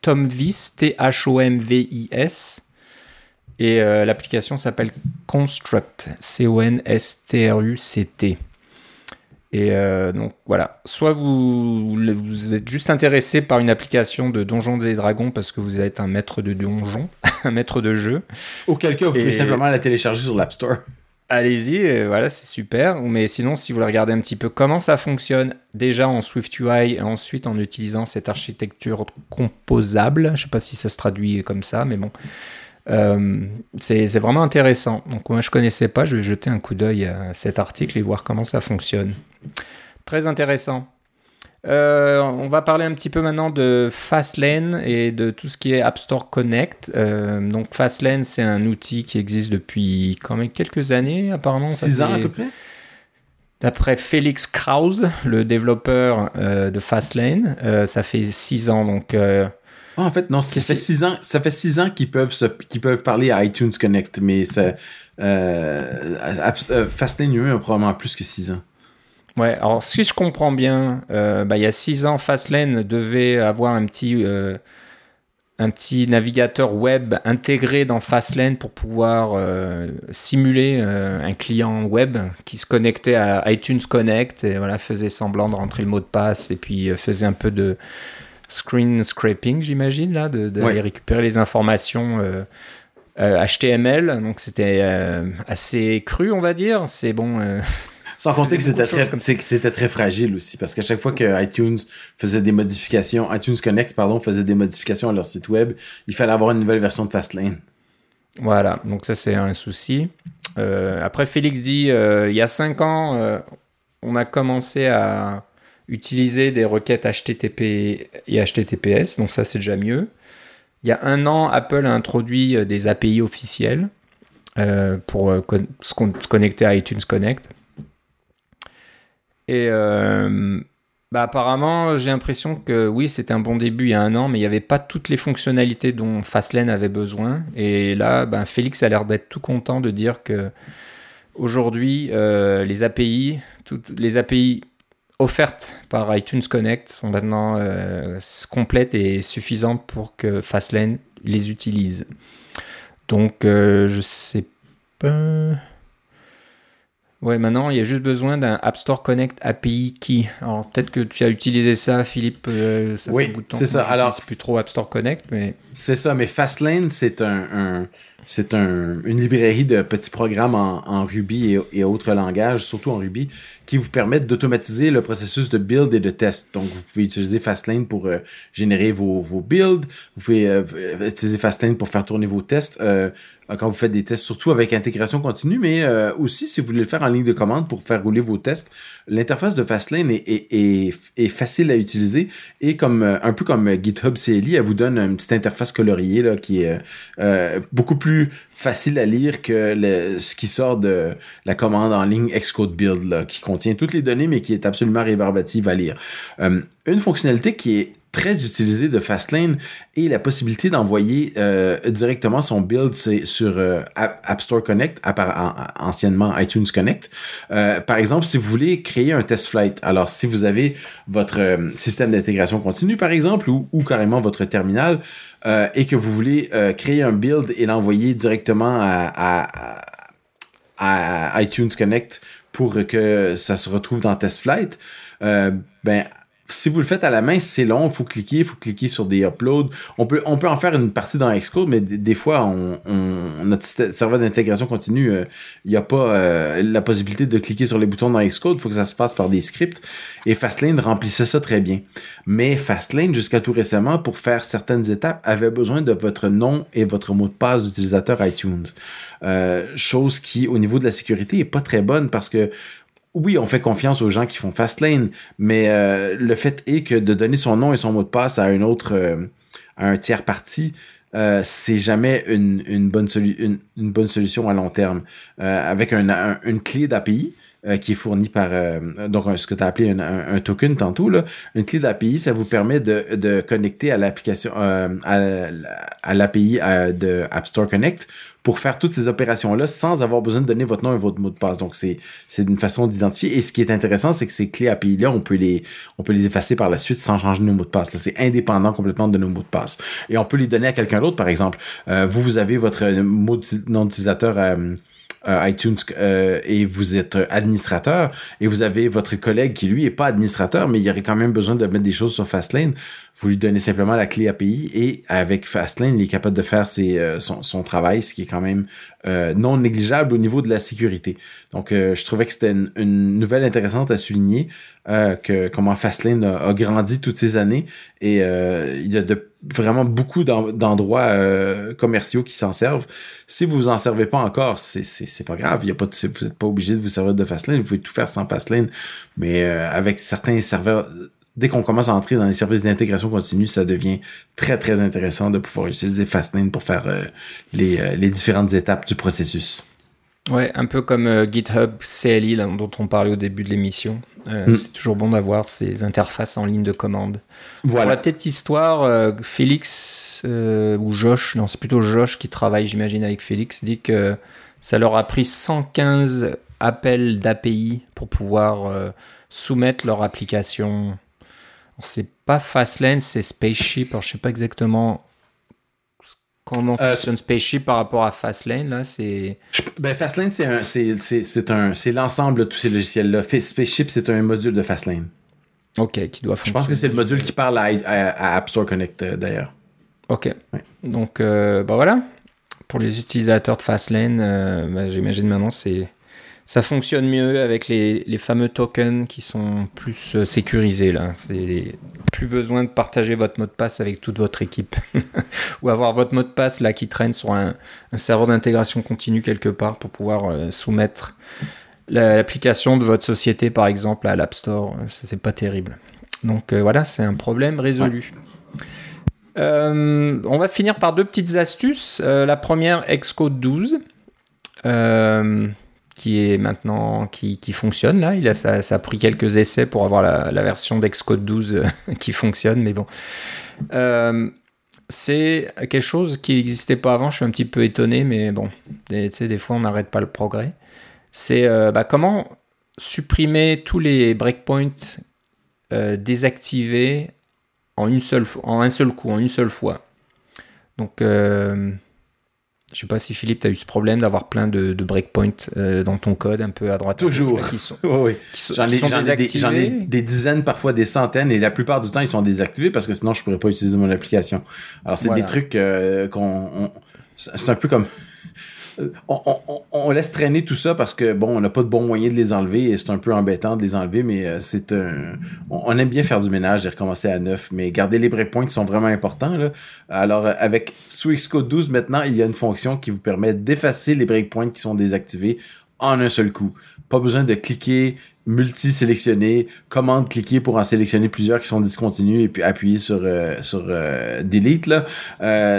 Tomvis, T-H-O-M-V-I-S. Et l'application s'appelle Construct, C-O-N-S-T-R-U-C-T. Et euh, donc voilà, soit vous, vous, êtes juste intéressé par une application de Donjons et Dragons parce que vous êtes un maître de donjon, un maître de jeu. Auquel cas, vous pouvez simplement la télécharger sur l'App Store. Allez-y, voilà, c'est super. Mais sinon, si vous voulez regarder un petit peu comment ça fonctionne, déjà en SwiftUI et ensuite en utilisant cette architecture composable, je ne sais pas si ça se traduit comme ça, mais bon, euh, c'est vraiment intéressant. Donc moi je connaissais pas, je vais jeter un coup d'œil à cet article et voir comment ça fonctionne. Très intéressant. Euh, on va parler un petit peu maintenant de Fastlane et de tout ce qui est App Store Connect. Euh, donc Fastlane, c'est un outil qui existe depuis quand même quelques années, apparemment. Six ans à peu près D'après Félix Krause, le développeur de Fastlane, ça fait six ans. Donc Ah, en fait, non, ça fait six ans, ça fait six ans qu'ils peuvent, qu'ils peuvent parler à iTunes Connect, mais ça, euh, Fastlane a probablement plus que six ans. Ouais, alors si je comprends bien, euh, bah, il y a six ans, Fastlane devait avoir un petit, euh, un petit navigateur web intégré dans Fastlane pour pouvoir euh, simuler un client web qui se connectait à iTunes Connect et voilà, faisait semblant de rentrer le mot de passe et puis faisait un peu de screen scraping, j'imagine, là, de, de récupérer les informations. HTML, donc c'était assez cru, on va dire. C'est bon. Sans compter que c'était très, c'était très fragile aussi, parce qu'à chaque fois que iTunes faisait des modifications, iTunes Connect, pardon, faisait des modifications à leur site web, il fallait avoir une nouvelle version de Fastlane. Voilà, donc ça c'est un souci. Euh, après, Félix dit, euh, il y a 5 ans, euh, on a commencé à utiliser des requêtes HTTP et HTTPS, donc ça c'est déjà mieux. Il y a un an, Apple a introduit des API officielles pour se connecter à iTunes Connect. Et euh, bah apparemment, j'ai l'impression que oui, c'était un bon début il y a un an, mais il n'y avait pas toutes les fonctionnalités dont Fastlane avait besoin. Et là, ben, Félix a l'air d'être tout content de dire que aujourd'hui, euh, les API, toutes les API offertes par iTunes Connect sont maintenant euh, complètes et suffisantes pour que Fastlane les utilise. Donc, je sais pas. Ouais, maintenant, il y a juste besoin d'un App Store Connect API Key. Alors, peut-être que tu as utilisé ça, Philippe. Euh, ça oui, c'est ça. Alors, c'est plus trop App Store Connect, mais. C'est ça, mais Fastlane, c'est un, c'est un, une librairie de petits programmes en, Ruby et, et, autres langages, surtout en Ruby, qui vous permettent d'automatiser le processus de build et de test. Donc, vous pouvez utiliser Fastlane pour euh, générer vos, vos builds. Vous pouvez euh, utiliser Fastlane pour faire tourner vos tests. Euh, quand vous faites des tests, surtout avec intégration continue, mais euh, aussi si vous voulez le faire en ligne de commande pour faire rouler vos tests, l'interface de Fastlane est, facile à utiliser et comme euh, un peu comme GitHub CLI, elle vous donne une petite interface coloriée là, qui est beaucoup plus facile à lire que ce qui sort de la commande en ligne Xcode Build, là, qui contient toutes les données mais qui est absolument rébarbative à lire. une fonctionnalité qui est très utilisé de Fastlane et la possibilité d'envoyer euh, directement son build sur euh, App Store Connect, anciennement iTunes Connect. Euh, par exemple, si vous voulez créer un test flight, alors si vous avez votre système d'intégration continue, par exemple, ou, carrément votre terminal, et que vous voulez créer un build et l'envoyer directement à, à, iTunes Connect pour que ça se retrouve dans test flight, ben si vous le faites à la main, c'est long, faut cliquer, faut cliquer sur des uploads. On peut, on peut en faire une partie dans Xcode, mais des, fois, on, on, notre serveur d'intégration continue, euh, il n'y a pas euh, la possibilité de cliquer sur les boutons dans Xcode, faut que ça se passe par des scripts. Et Fastlane remplissait ça très bien. Mais Fastlane, jusqu'à tout récemment, pour faire certaines étapes, avait besoin de votre nom et votre mot de passe d'utilisateur iTunes. Euh, chose qui, au niveau de la sécurité, est pas très bonne parce que oui, on fait confiance aux gens qui font Fastlane, mais euh, le fait est que de donner son nom et son mot de passe à un autre, euh, à un tiers parti, euh, c'est jamais une, une bonne une, une, bonne solution à long terme. avec un, une clé d'API, qui est fournie par donc ce que tu as appelé un, un, token tantôt là une clé d'API ça vous permet de, de connecter à l'application à, à l'API de App Store Connect pour faire toutes ces opérations-là sans avoir besoin de donner votre nom et votre mot de passe. Donc, c'est, c'est une façon d'identifier. Et ce qui est intéressant, c'est que ces clés API-là, on peut les, on peut les effacer par la suite sans changer nos mots de passe. c'est indépendant complètement de nos mots de passe. Et on peut les donner à quelqu'un d'autre, par exemple. Euh, vous, vous avez votre mot de nom d'utilisateur, euh, euh, iTunes euh, et vous êtes administrateur et vous avez votre collègue qui lui est pas administrateur mais il aurait quand même besoin de mettre des choses sur Fastlane, vous lui donnez simplement la clé API et avec Fastlane, il est capable de faire euh, son, travail, ce qui est quand même non négligeable au niveau de la sécurité. Donc je trouvais que c'était une, nouvelle intéressante à souligner que comment Fastlane a, grandi toutes ces années et il y a vraiment beaucoup d'endroits euh, commerciaux qui s'en servent. Si vous vous en servez pas encore, c'est pas grave. Vous n'êtes pas obligé de vous servir de Fastlane. Vous pouvez tout faire sans Fastlane. Mais euh, avec certains serveurs, dès qu'on commence à entrer dans les services d'intégration continue, ça devient très très intéressant de pouvoir utiliser Fastlane pour faire euh, les, les différentes étapes du processus. Ouais, un peu comme GitHub CLI dont on parlait au début de l'émission. Mm. C'est toujours bon d'avoir ces interfaces en ligne de commande. Voilà. Pour la petite histoire, Félix ou Josh, non, c'est plutôt Josh qui travaille, j'imagine, avec Félix, dit que ça leur a pris 115 appels d'API pour pouvoir soumettre leur application. C'est pas Fastlane, c'est Spaceship. Alors, je sais pas exactement comment euh, fonctionne Spaceship par rapport à Fastlane. Là, c'est. Ben, Fastlane, c'est un, c'est, un, c'est l'ensemble de tous ces logiciels-là. Spaceship, c'est un module de Fastlane. Ok, qui doit Je pense que c'est le module qui parle à, App Store Connect euh, d'ailleurs. Ok. Donc, euh, bah voilà. Pour les utilisateurs de Fastlane, bah, j'imagine maintenant c'est ça fonctionne mieux avec les, les, fameux tokens qui sont plus euh, sécurisés là. C'est plus besoin de partager votre mot de passe avec toute votre équipe ou avoir votre mot de passe là qui traîne sur un, un serveur d'intégration continue quelque part pour pouvoir euh, soumettre l'application de votre société par exemple à l'App Store. C'est pas terrible. Donc euh, voilà, c'est un problème résolu. on va finir par deux petites astuces. la première, Xcode 12 qui est maintenant qui, qui fonctionne là. Il a, ça, a pris quelques essais pour avoir la, version d'Excode 12 euh, qui fonctionne, mais bon. Euh, c'est quelque chose qui n'existait pas avant. Je suis un petit peu étonné, mais bon, tu sais, des fois on n'arrête pas le progrès. C'est euh, bah, comment supprimer tous les breakpoints désactivés en, une seule, en un seul coup, en une seule fois? Donc je sais pas si Philippe, tu as eu ce problème d'avoir plein de, breakpoints euh, dans ton code un peu à droite. Toujours. Qui sont, oui, J'en ai, des, dizaines, parfois des centaines, et la plupart du temps, ils sont désactivés parce que sinon, je pourrais pas utiliser mon application. Alors, c'est des trucs euh, qu'on... C'est un peu comme on, laisse traîner tout ça parce que bon, on n'a pas de bon moyen de les enlever et c'est un peu embêtant de les enlever, mais euh, c'est un. On, aime bien faire du ménage et recommencer à neuf, mais garder les breakpoints qui sont vraiment importants. Alors, euh, avec sous Xcode 12, maintenant, il y a une fonction qui vous permet d'effacer les breakpoints qui sont désactivés en un seul coup. Pas besoin de cliquer multi-sélectionner, commande cliquer pour en sélectionner plusieurs qui sont discontinus et puis appuyer sur euh, sur delete là.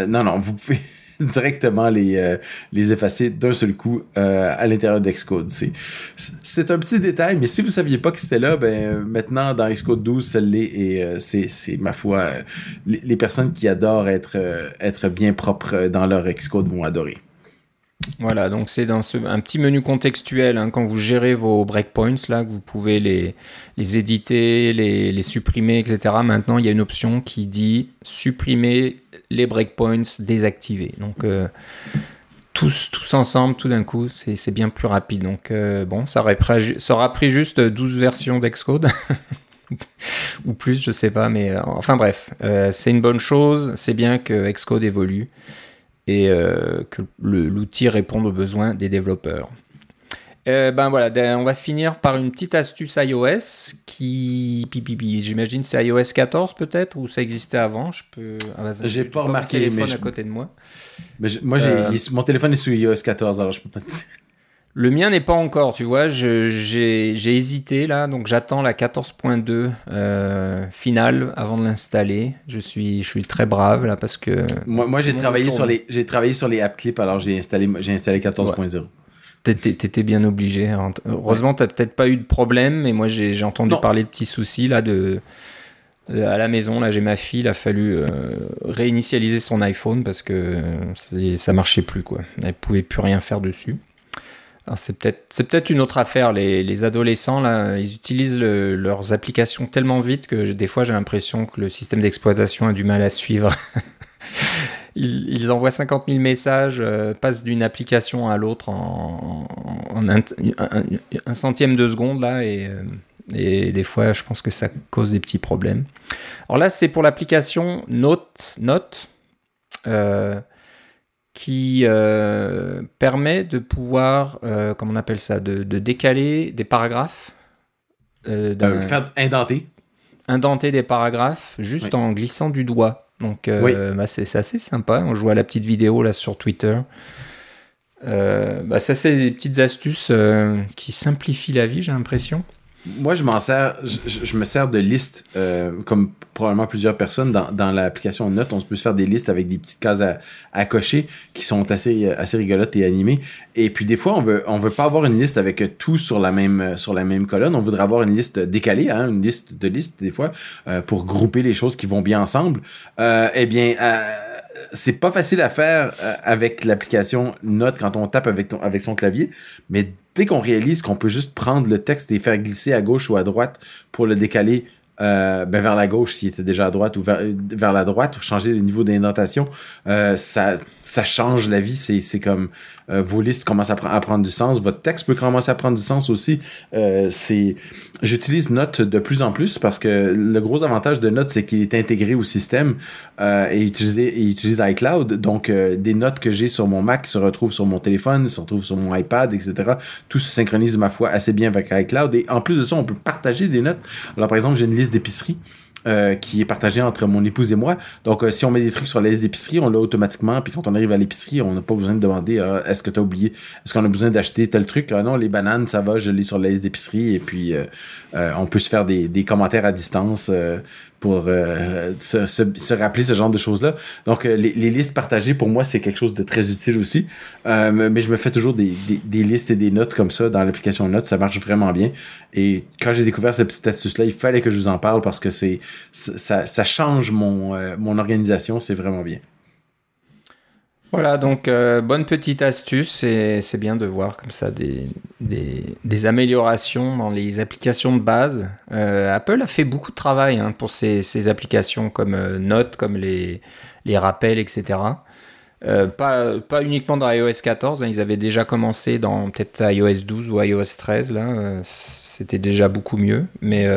non non, vous pouvez directement les, euh, les effacer d'un seul coup euh, à l'intérieur d'Xcode. C'est, un petit détail, mais si vous saviez pas que c'était là, ben maintenant dans Xcode 12, ça l'est et euh, c'est, c'est ma foi les, les, personnes qui adorent être, être bien propres dans leur Xcode vont adorer. Voilà, donc c'est dans ce, un petit menu contextuel hein, quand vous gérez vos breakpoints là que vous pouvez les, les éditer, les, les supprimer, etc. Maintenant, il y a une option qui dit supprimer les breakpoints désactivés. Donc euh, tous, tous ensemble, tout d'un coup, c'est bien plus rapide. Donc euh, bon, ça, aura pris juste 12 versions d'Excode. ou plus, je sais pas, mais euh, enfin bref, c'est une bonne chose. C'est bien que Xcode évolue et que l'outil réponde aux besoins des développeurs. Euh, ben voilà, on va finir par une petite astuce iOS qui, j'imagine c'est iOS 14 peut-être ou ça existait avant. Je peux. Ah, j'ai pas remarqué. Mon téléphone à côté de moi. Mais euh, mon téléphone est sous iOS 14, alors je peux pas. Le mien n'est pas encore, tu vois. j'ai, hésité là, donc j'attends la 14.2 euh, finale avant de l'installer. Je suis, je suis très brave là parce que. Moi, moi j'ai travaillé sur les, j'ai travaillé sur les app clips, alors j'ai installé, j'ai installé 14.0. T'étais bien obligé. Hein. Heureusement, t'as peut-être pas eu de problème, mais moi j'ai entendu parler de petits soucis là de à la maison. Là, j'ai ma fille, il a fallu euh, réinitialiser son iPhone parce que ça marchait plus quoi. Elle pouvait plus rien faire dessus. C'est peut-être c'est peut-être une autre affaire. Les, les, adolescents là, ils utilisent leurs applications tellement vite que des fois j'ai l'impression que le système d'exploitation a du mal à suivre. ils, envoient 50 000 messages, euh, passent d'une application à l'autre en, un, centième de seconde là et, euh, et, des fois je pense que ça cause des petits problèmes. Alors là c'est pour l'application Note, Note euh, qui permet de pouvoir, comment on appelle ça, de, décaler des paragraphes. faire indenter. Indenter des paragraphes juste en glissant du doigt. Donc euh, bah, c'est assez sympa. On joue à la petite vidéo là sur Twitter. Euh, bah, ça c'est des petites astuces euh, qui simplifient la vie, j'ai l'impression. Moi, je m'en sers, je, me sers de listes, euh, comme probablement plusieurs personnes dans, dans l'application Note. On peut se faire des listes avec des petites cases à, à, cocher qui sont assez, assez rigolotes et animées. Et puis des fois, on veut, on veut pas avoir une liste avec tout sur la même, sur la même colonne. On voudrait avoir une liste décalée, hein, une liste de listes des fois, euh, pour grouper les choses qui vont bien ensemble. Euh, eh bien, euh, c'est pas facile à faire euh, avec l'application Note quand on tape avec, son clavier, mais dès qu'on réalise qu'on peut juste prendre le texte et faire glisser à gauche ou à droite pour le décaler euh, ben vers la gauche s'il était déjà à droite ou vers, vers la droite ou changer le niveau d'indentation euh, ça ça change la vie. C'est c'est comme euh, vos listes commencent à, à, prendre du sens. Votre texte peut commencer à prendre du sens aussi. C'est j'utilise Note de plus en plus parce que le gros avantage de Note c'est qu'il est intégré au système et et utilise iCloud. Donc des notes que j'ai sur mon Mac se retrouvent sur mon téléphone se retrouvent sur mon iPad etc tout se synchronise ma foi assez bien avec iCloud. Et en plus de ça on peut partager des notes. Alors par exemple j'ai une liste d'épicerie euh, qui est partagée entre mon épouse et moi. Donc, euh, si on met des trucs sur la liste d'épicerie, on l'a automatiquement. Puis quand on arrive à l'épicerie, on n'a pas besoin de demander euh, est-ce que tu as oublié, est-ce qu'on a besoin d'acheter tel truc? non, les bananes, ça va, je l'ai sur la liste d'épicerie. Et puis, on peut se faire des commentaires à distance pour euh, se, rappeler ce genre de choses-là. Donc, euh, les, listes partagées, pour moi, c'est quelque chose de très utile aussi. Euh, mais je me fais toujours des, listes et des notes comme ça dans l'application Notes. Ça marche vraiment bien. Et quand j'ai découvert cette petite astuce-là, il fallait que je vous en parle parce que c'est ça, ça change mon, mon organisation. C'est vraiment bien. Voilà, donc euh, bonne petite astuce et c'est bien de voir comme ça des, des, améliorations dans les applications de base. Euh, Apple a fait beaucoup de travail hein, pour ces, applications comme euh, Note, comme les, les rappels, etc. pas, pas uniquement dans iOS 14, hein, ils avaient déjà commencé dans peut-être iOS 12 ou iOS 13, là, c'était déjà beaucoup mieux, mais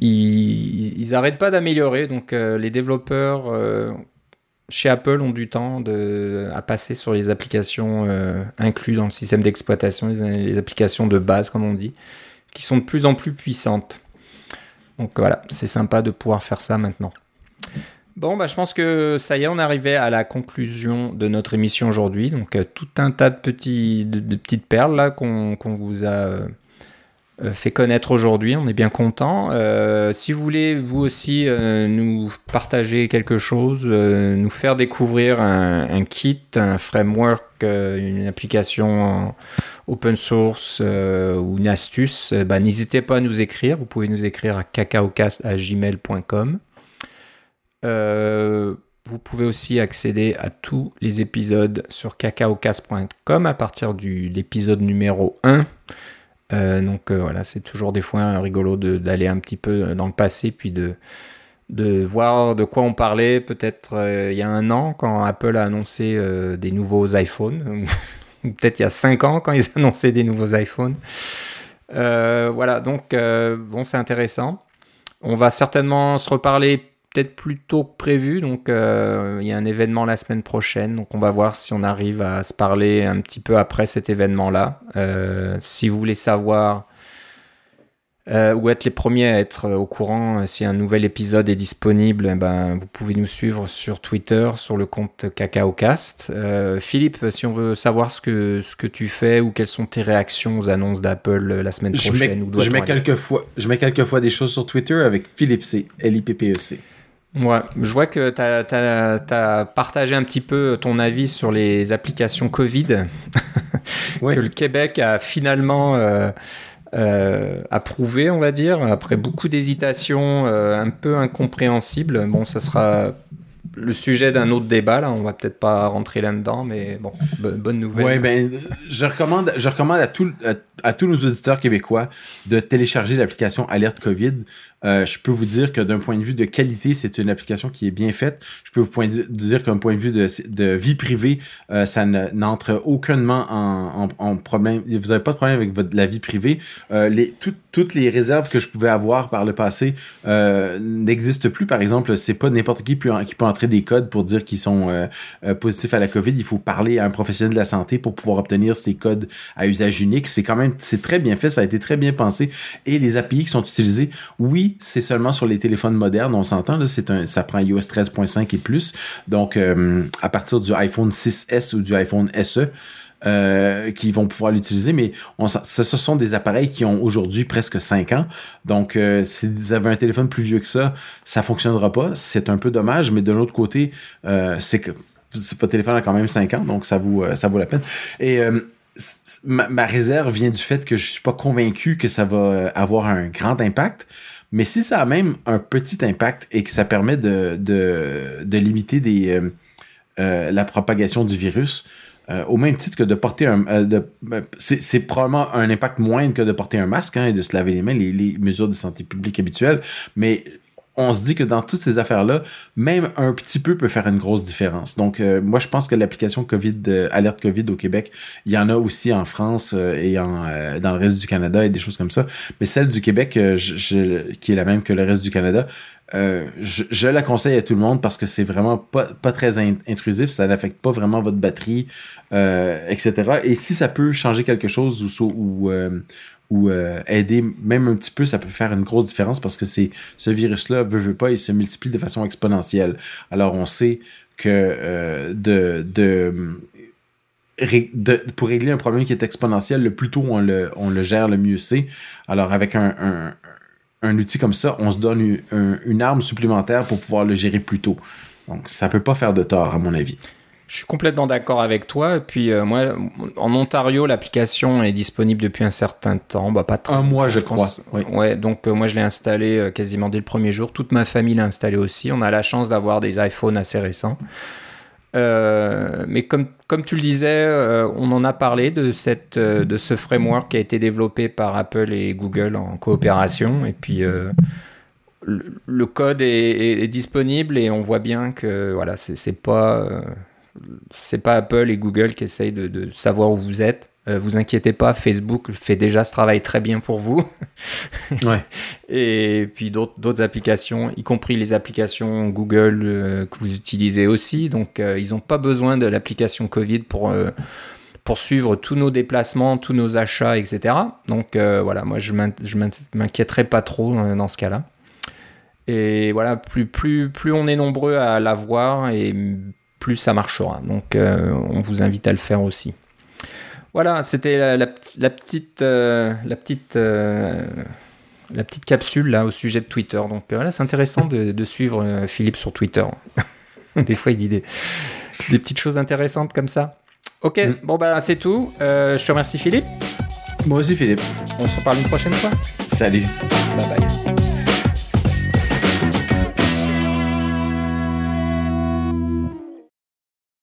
ils, ils arrêtent pas d'améliorer, donc les développeurs chez Apple ont du temps à passer sur les applications euh, incluses dans le système d'exploitation, les, applications de base, comme on dit, qui sont de plus en plus puissantes. Donc voilà, c'est sympa de pouvoir faire ça maintenant. Bon, bah, je pense que ça y est, on est arrivé à la conclusion de notre émission aujourd'hui. Donc, euh, tout un tas de, petites perles là qu'on vous a euh, fait connaître aujourd'hui. On est bien content. Euh, si vous voulez vous aussi euh, nous partager quelque chose, nous faire découvrir un, kit, un framework, une application open source ou une astuce, bah, n'hésitez pas à nous écrire. Vous pouvez nous écrire à cacaocast.gmail.com. vous pouvez aussi accéder à tous les épisodes sur cacaocast.com à partir de l'épisode numéro 1 euh, donc euh, voilà, c'est toujours des fois rigolo d'aller un petit peu dans le passé, puis de, de voir de quoi on parlait peut-être euh, il y a un an quand Apple a annoncé des nouveaux iPhones, ou peut-être il y a cinq ans quand ils annonçaient des nouveaux iPhones. voilà, donc bon, c'est intéressant. On va certainement se reparler peut-être plus tôt que prévu. Donc, euh, il y a un événement la semaine prochaine. Donc, on va voir si on arrive à se parler un petit peu après cet événement-là. Euh, si vous voulez savoir euh, ou être les premiers à être au courant si un nouvel épisode est disponible, eh ben, vous pouvez nous suivre sur Twitter, sur le compte CacaoCast. Philippe, si on veut savoir ce que, ce que tu fais ou quelles sont tes réactions aux annonces d'Apple la semaine prochaine, je mets, quelques fois, je mets quelques fois des choses sur Twitter avec Philippe C, L-I-P-P-E-C. Ouais, je vois que tu as, partagé un petit peu ton avis sur les applications Covid, que le Québec a finalement euh, euh, approuvé, on va dire, après beaucoup d'hésitations euh, un peu incompréhensibles. Bon, ça sera le sujet d'un autre débat, là, on va peut-être pas rentrer là-dedans, mais bon, bonne nouvelle. Ouais, ben, je recommande, je recommande à, tout, à tous nos auditeurs québécois de télécharger l'application Alerte COVID. Euh, je peux vous dire que d'un point de vue de qualité, c'est une application qui est bien faite. Je peux vous dire qu'un point de vue de, vie privée, euh, ça n'entre aucunement en, problème. Vous n'avez pas de problème avec la vie privée. Euh, toutes les réserves que je pouvais avoir par le passé n'existent plus. Par exemple, c'est pas n'importe qui qui peut entrer des codes pour dire qu'ils sont positifs à la COVID. Il faut parler à un professionnel de la santé pour pouvoir obtenir ces codes à usage unique. C'est quand même, c'est très bien fait. Ça a été très bien pensé. Et les API qui sont utilisés, oui, c'est seulement sur les téléphones modernes, on s'entend, là, c'est un, ça prend iOS 13.5 et plus. Donc, euh, à partir du iPhone 6S ou du iPhone SE, euh, qui vont pouvoir l'utiliser, mais ce, sont des appareils qui ont aujourd'hui presque 5 ans. Donc, euh, si vous avez un téléphone plus vieux que ça, ça fonctionnera pas. C'est un peu dommage, mais de l'autre côté, euh, c'est votre téléphone a quand même 5 ans, donc ça vaut, ça vaut la peine. Et ma, ma, réserve vient du fait que je suis pas convaincu que ça va avoir un grand impact. Mais si ça a même un petit impact et que ça permet de, limiter euh, euh, la propagation du virus, euh, au même titre que de porter un... c'est probablement un impact moindre que de porter un masque hein, et de se laver les mains, les mesures de santé publique habituelles, mais on se dit que dans toutes ces affaires-là, même un petit peu peut faire une grosse différence. Donc, euh, moi, je pense que l'application COVID, euh, alerte COVID au Québec, il y en a aussi en France euh, et en, dans le reste du Canada et des choses comme ça. Mais celle du Québec, qui est la même que le reste du Canada, je, la conseille à tout le monde parce que c'est vraiment pas, pas très intrusif, ça n'affecte pas vraiment votre batterie, etc. Et si ça peut changer quelque chose ou, ou, ou euh, aider même un petit peu, ça peut faire une grosse différence parce que c'est ce virus-là veut, veut pas, il se multiplie de façon exponentielle. Alors on sait que euh, de, de, pour régler un problème qui est exponentiel, le plus tôt on le, on le gère, le mieux c'est. Alors avec un, un, outil comme ça, on se donne une, une arme supplémentaire pour pouvoir le gérer plus tôt. Donc ça peut pas faire de tort à mon avis. Je suis complètement d'accord avec toi. Et puis, euh, moi, en Ontario, l'application est disponible depuis un certain temps. Bah, pas un mois, je, crois. Ouais, donc euh, moi, je l'ai installé euh, quasiment dès le premier jour. Toute ma famille l'a installé aussi. On a la chance d'avoir des iPhones assez récents. mais comme, comme tu le disais, on en a parlé de, cette, de ce framework qui a été développé par Apple et Google en coopération. Et puis, le, code est, est, disponible et on voit bien que voilà, c'est pas c'est pas Apple et Google qui essayent de, savoir où vous êtes. Euh, vous inquiétez pas, Facebook fait déjà ce travail très bien pour vous. ouais. Et puis d'autres applications, y compris les applications Google euh, que vous utilisez aussi. Donc euh, ils n'ont pas besoin de l'application Covid pour, pour suivre tous nos déplacements, tous nos achats, etc. Donc voilà, moi je m'inquiéterai pas trop dans ce cas-là. Et voilà, plus, plus, plus on est nombreux à l'avoir et plus ça marchera. Donc euh, on vous invite à le faire aussi. Voilà, c'était la, petite, la petite, euh, euh, la petite capsule là au sujet de Twitter. Donc voilà, c'est intéressant de, suivre Philippe sur Twitter. des fois, il dit des, petites choses intéressantes comme ça. Ok, mm. bon bah c'est tout. je te remercie Philippe. Moi aussi Philippe. On se reparle une prochaine fois. Salut. Bye bye.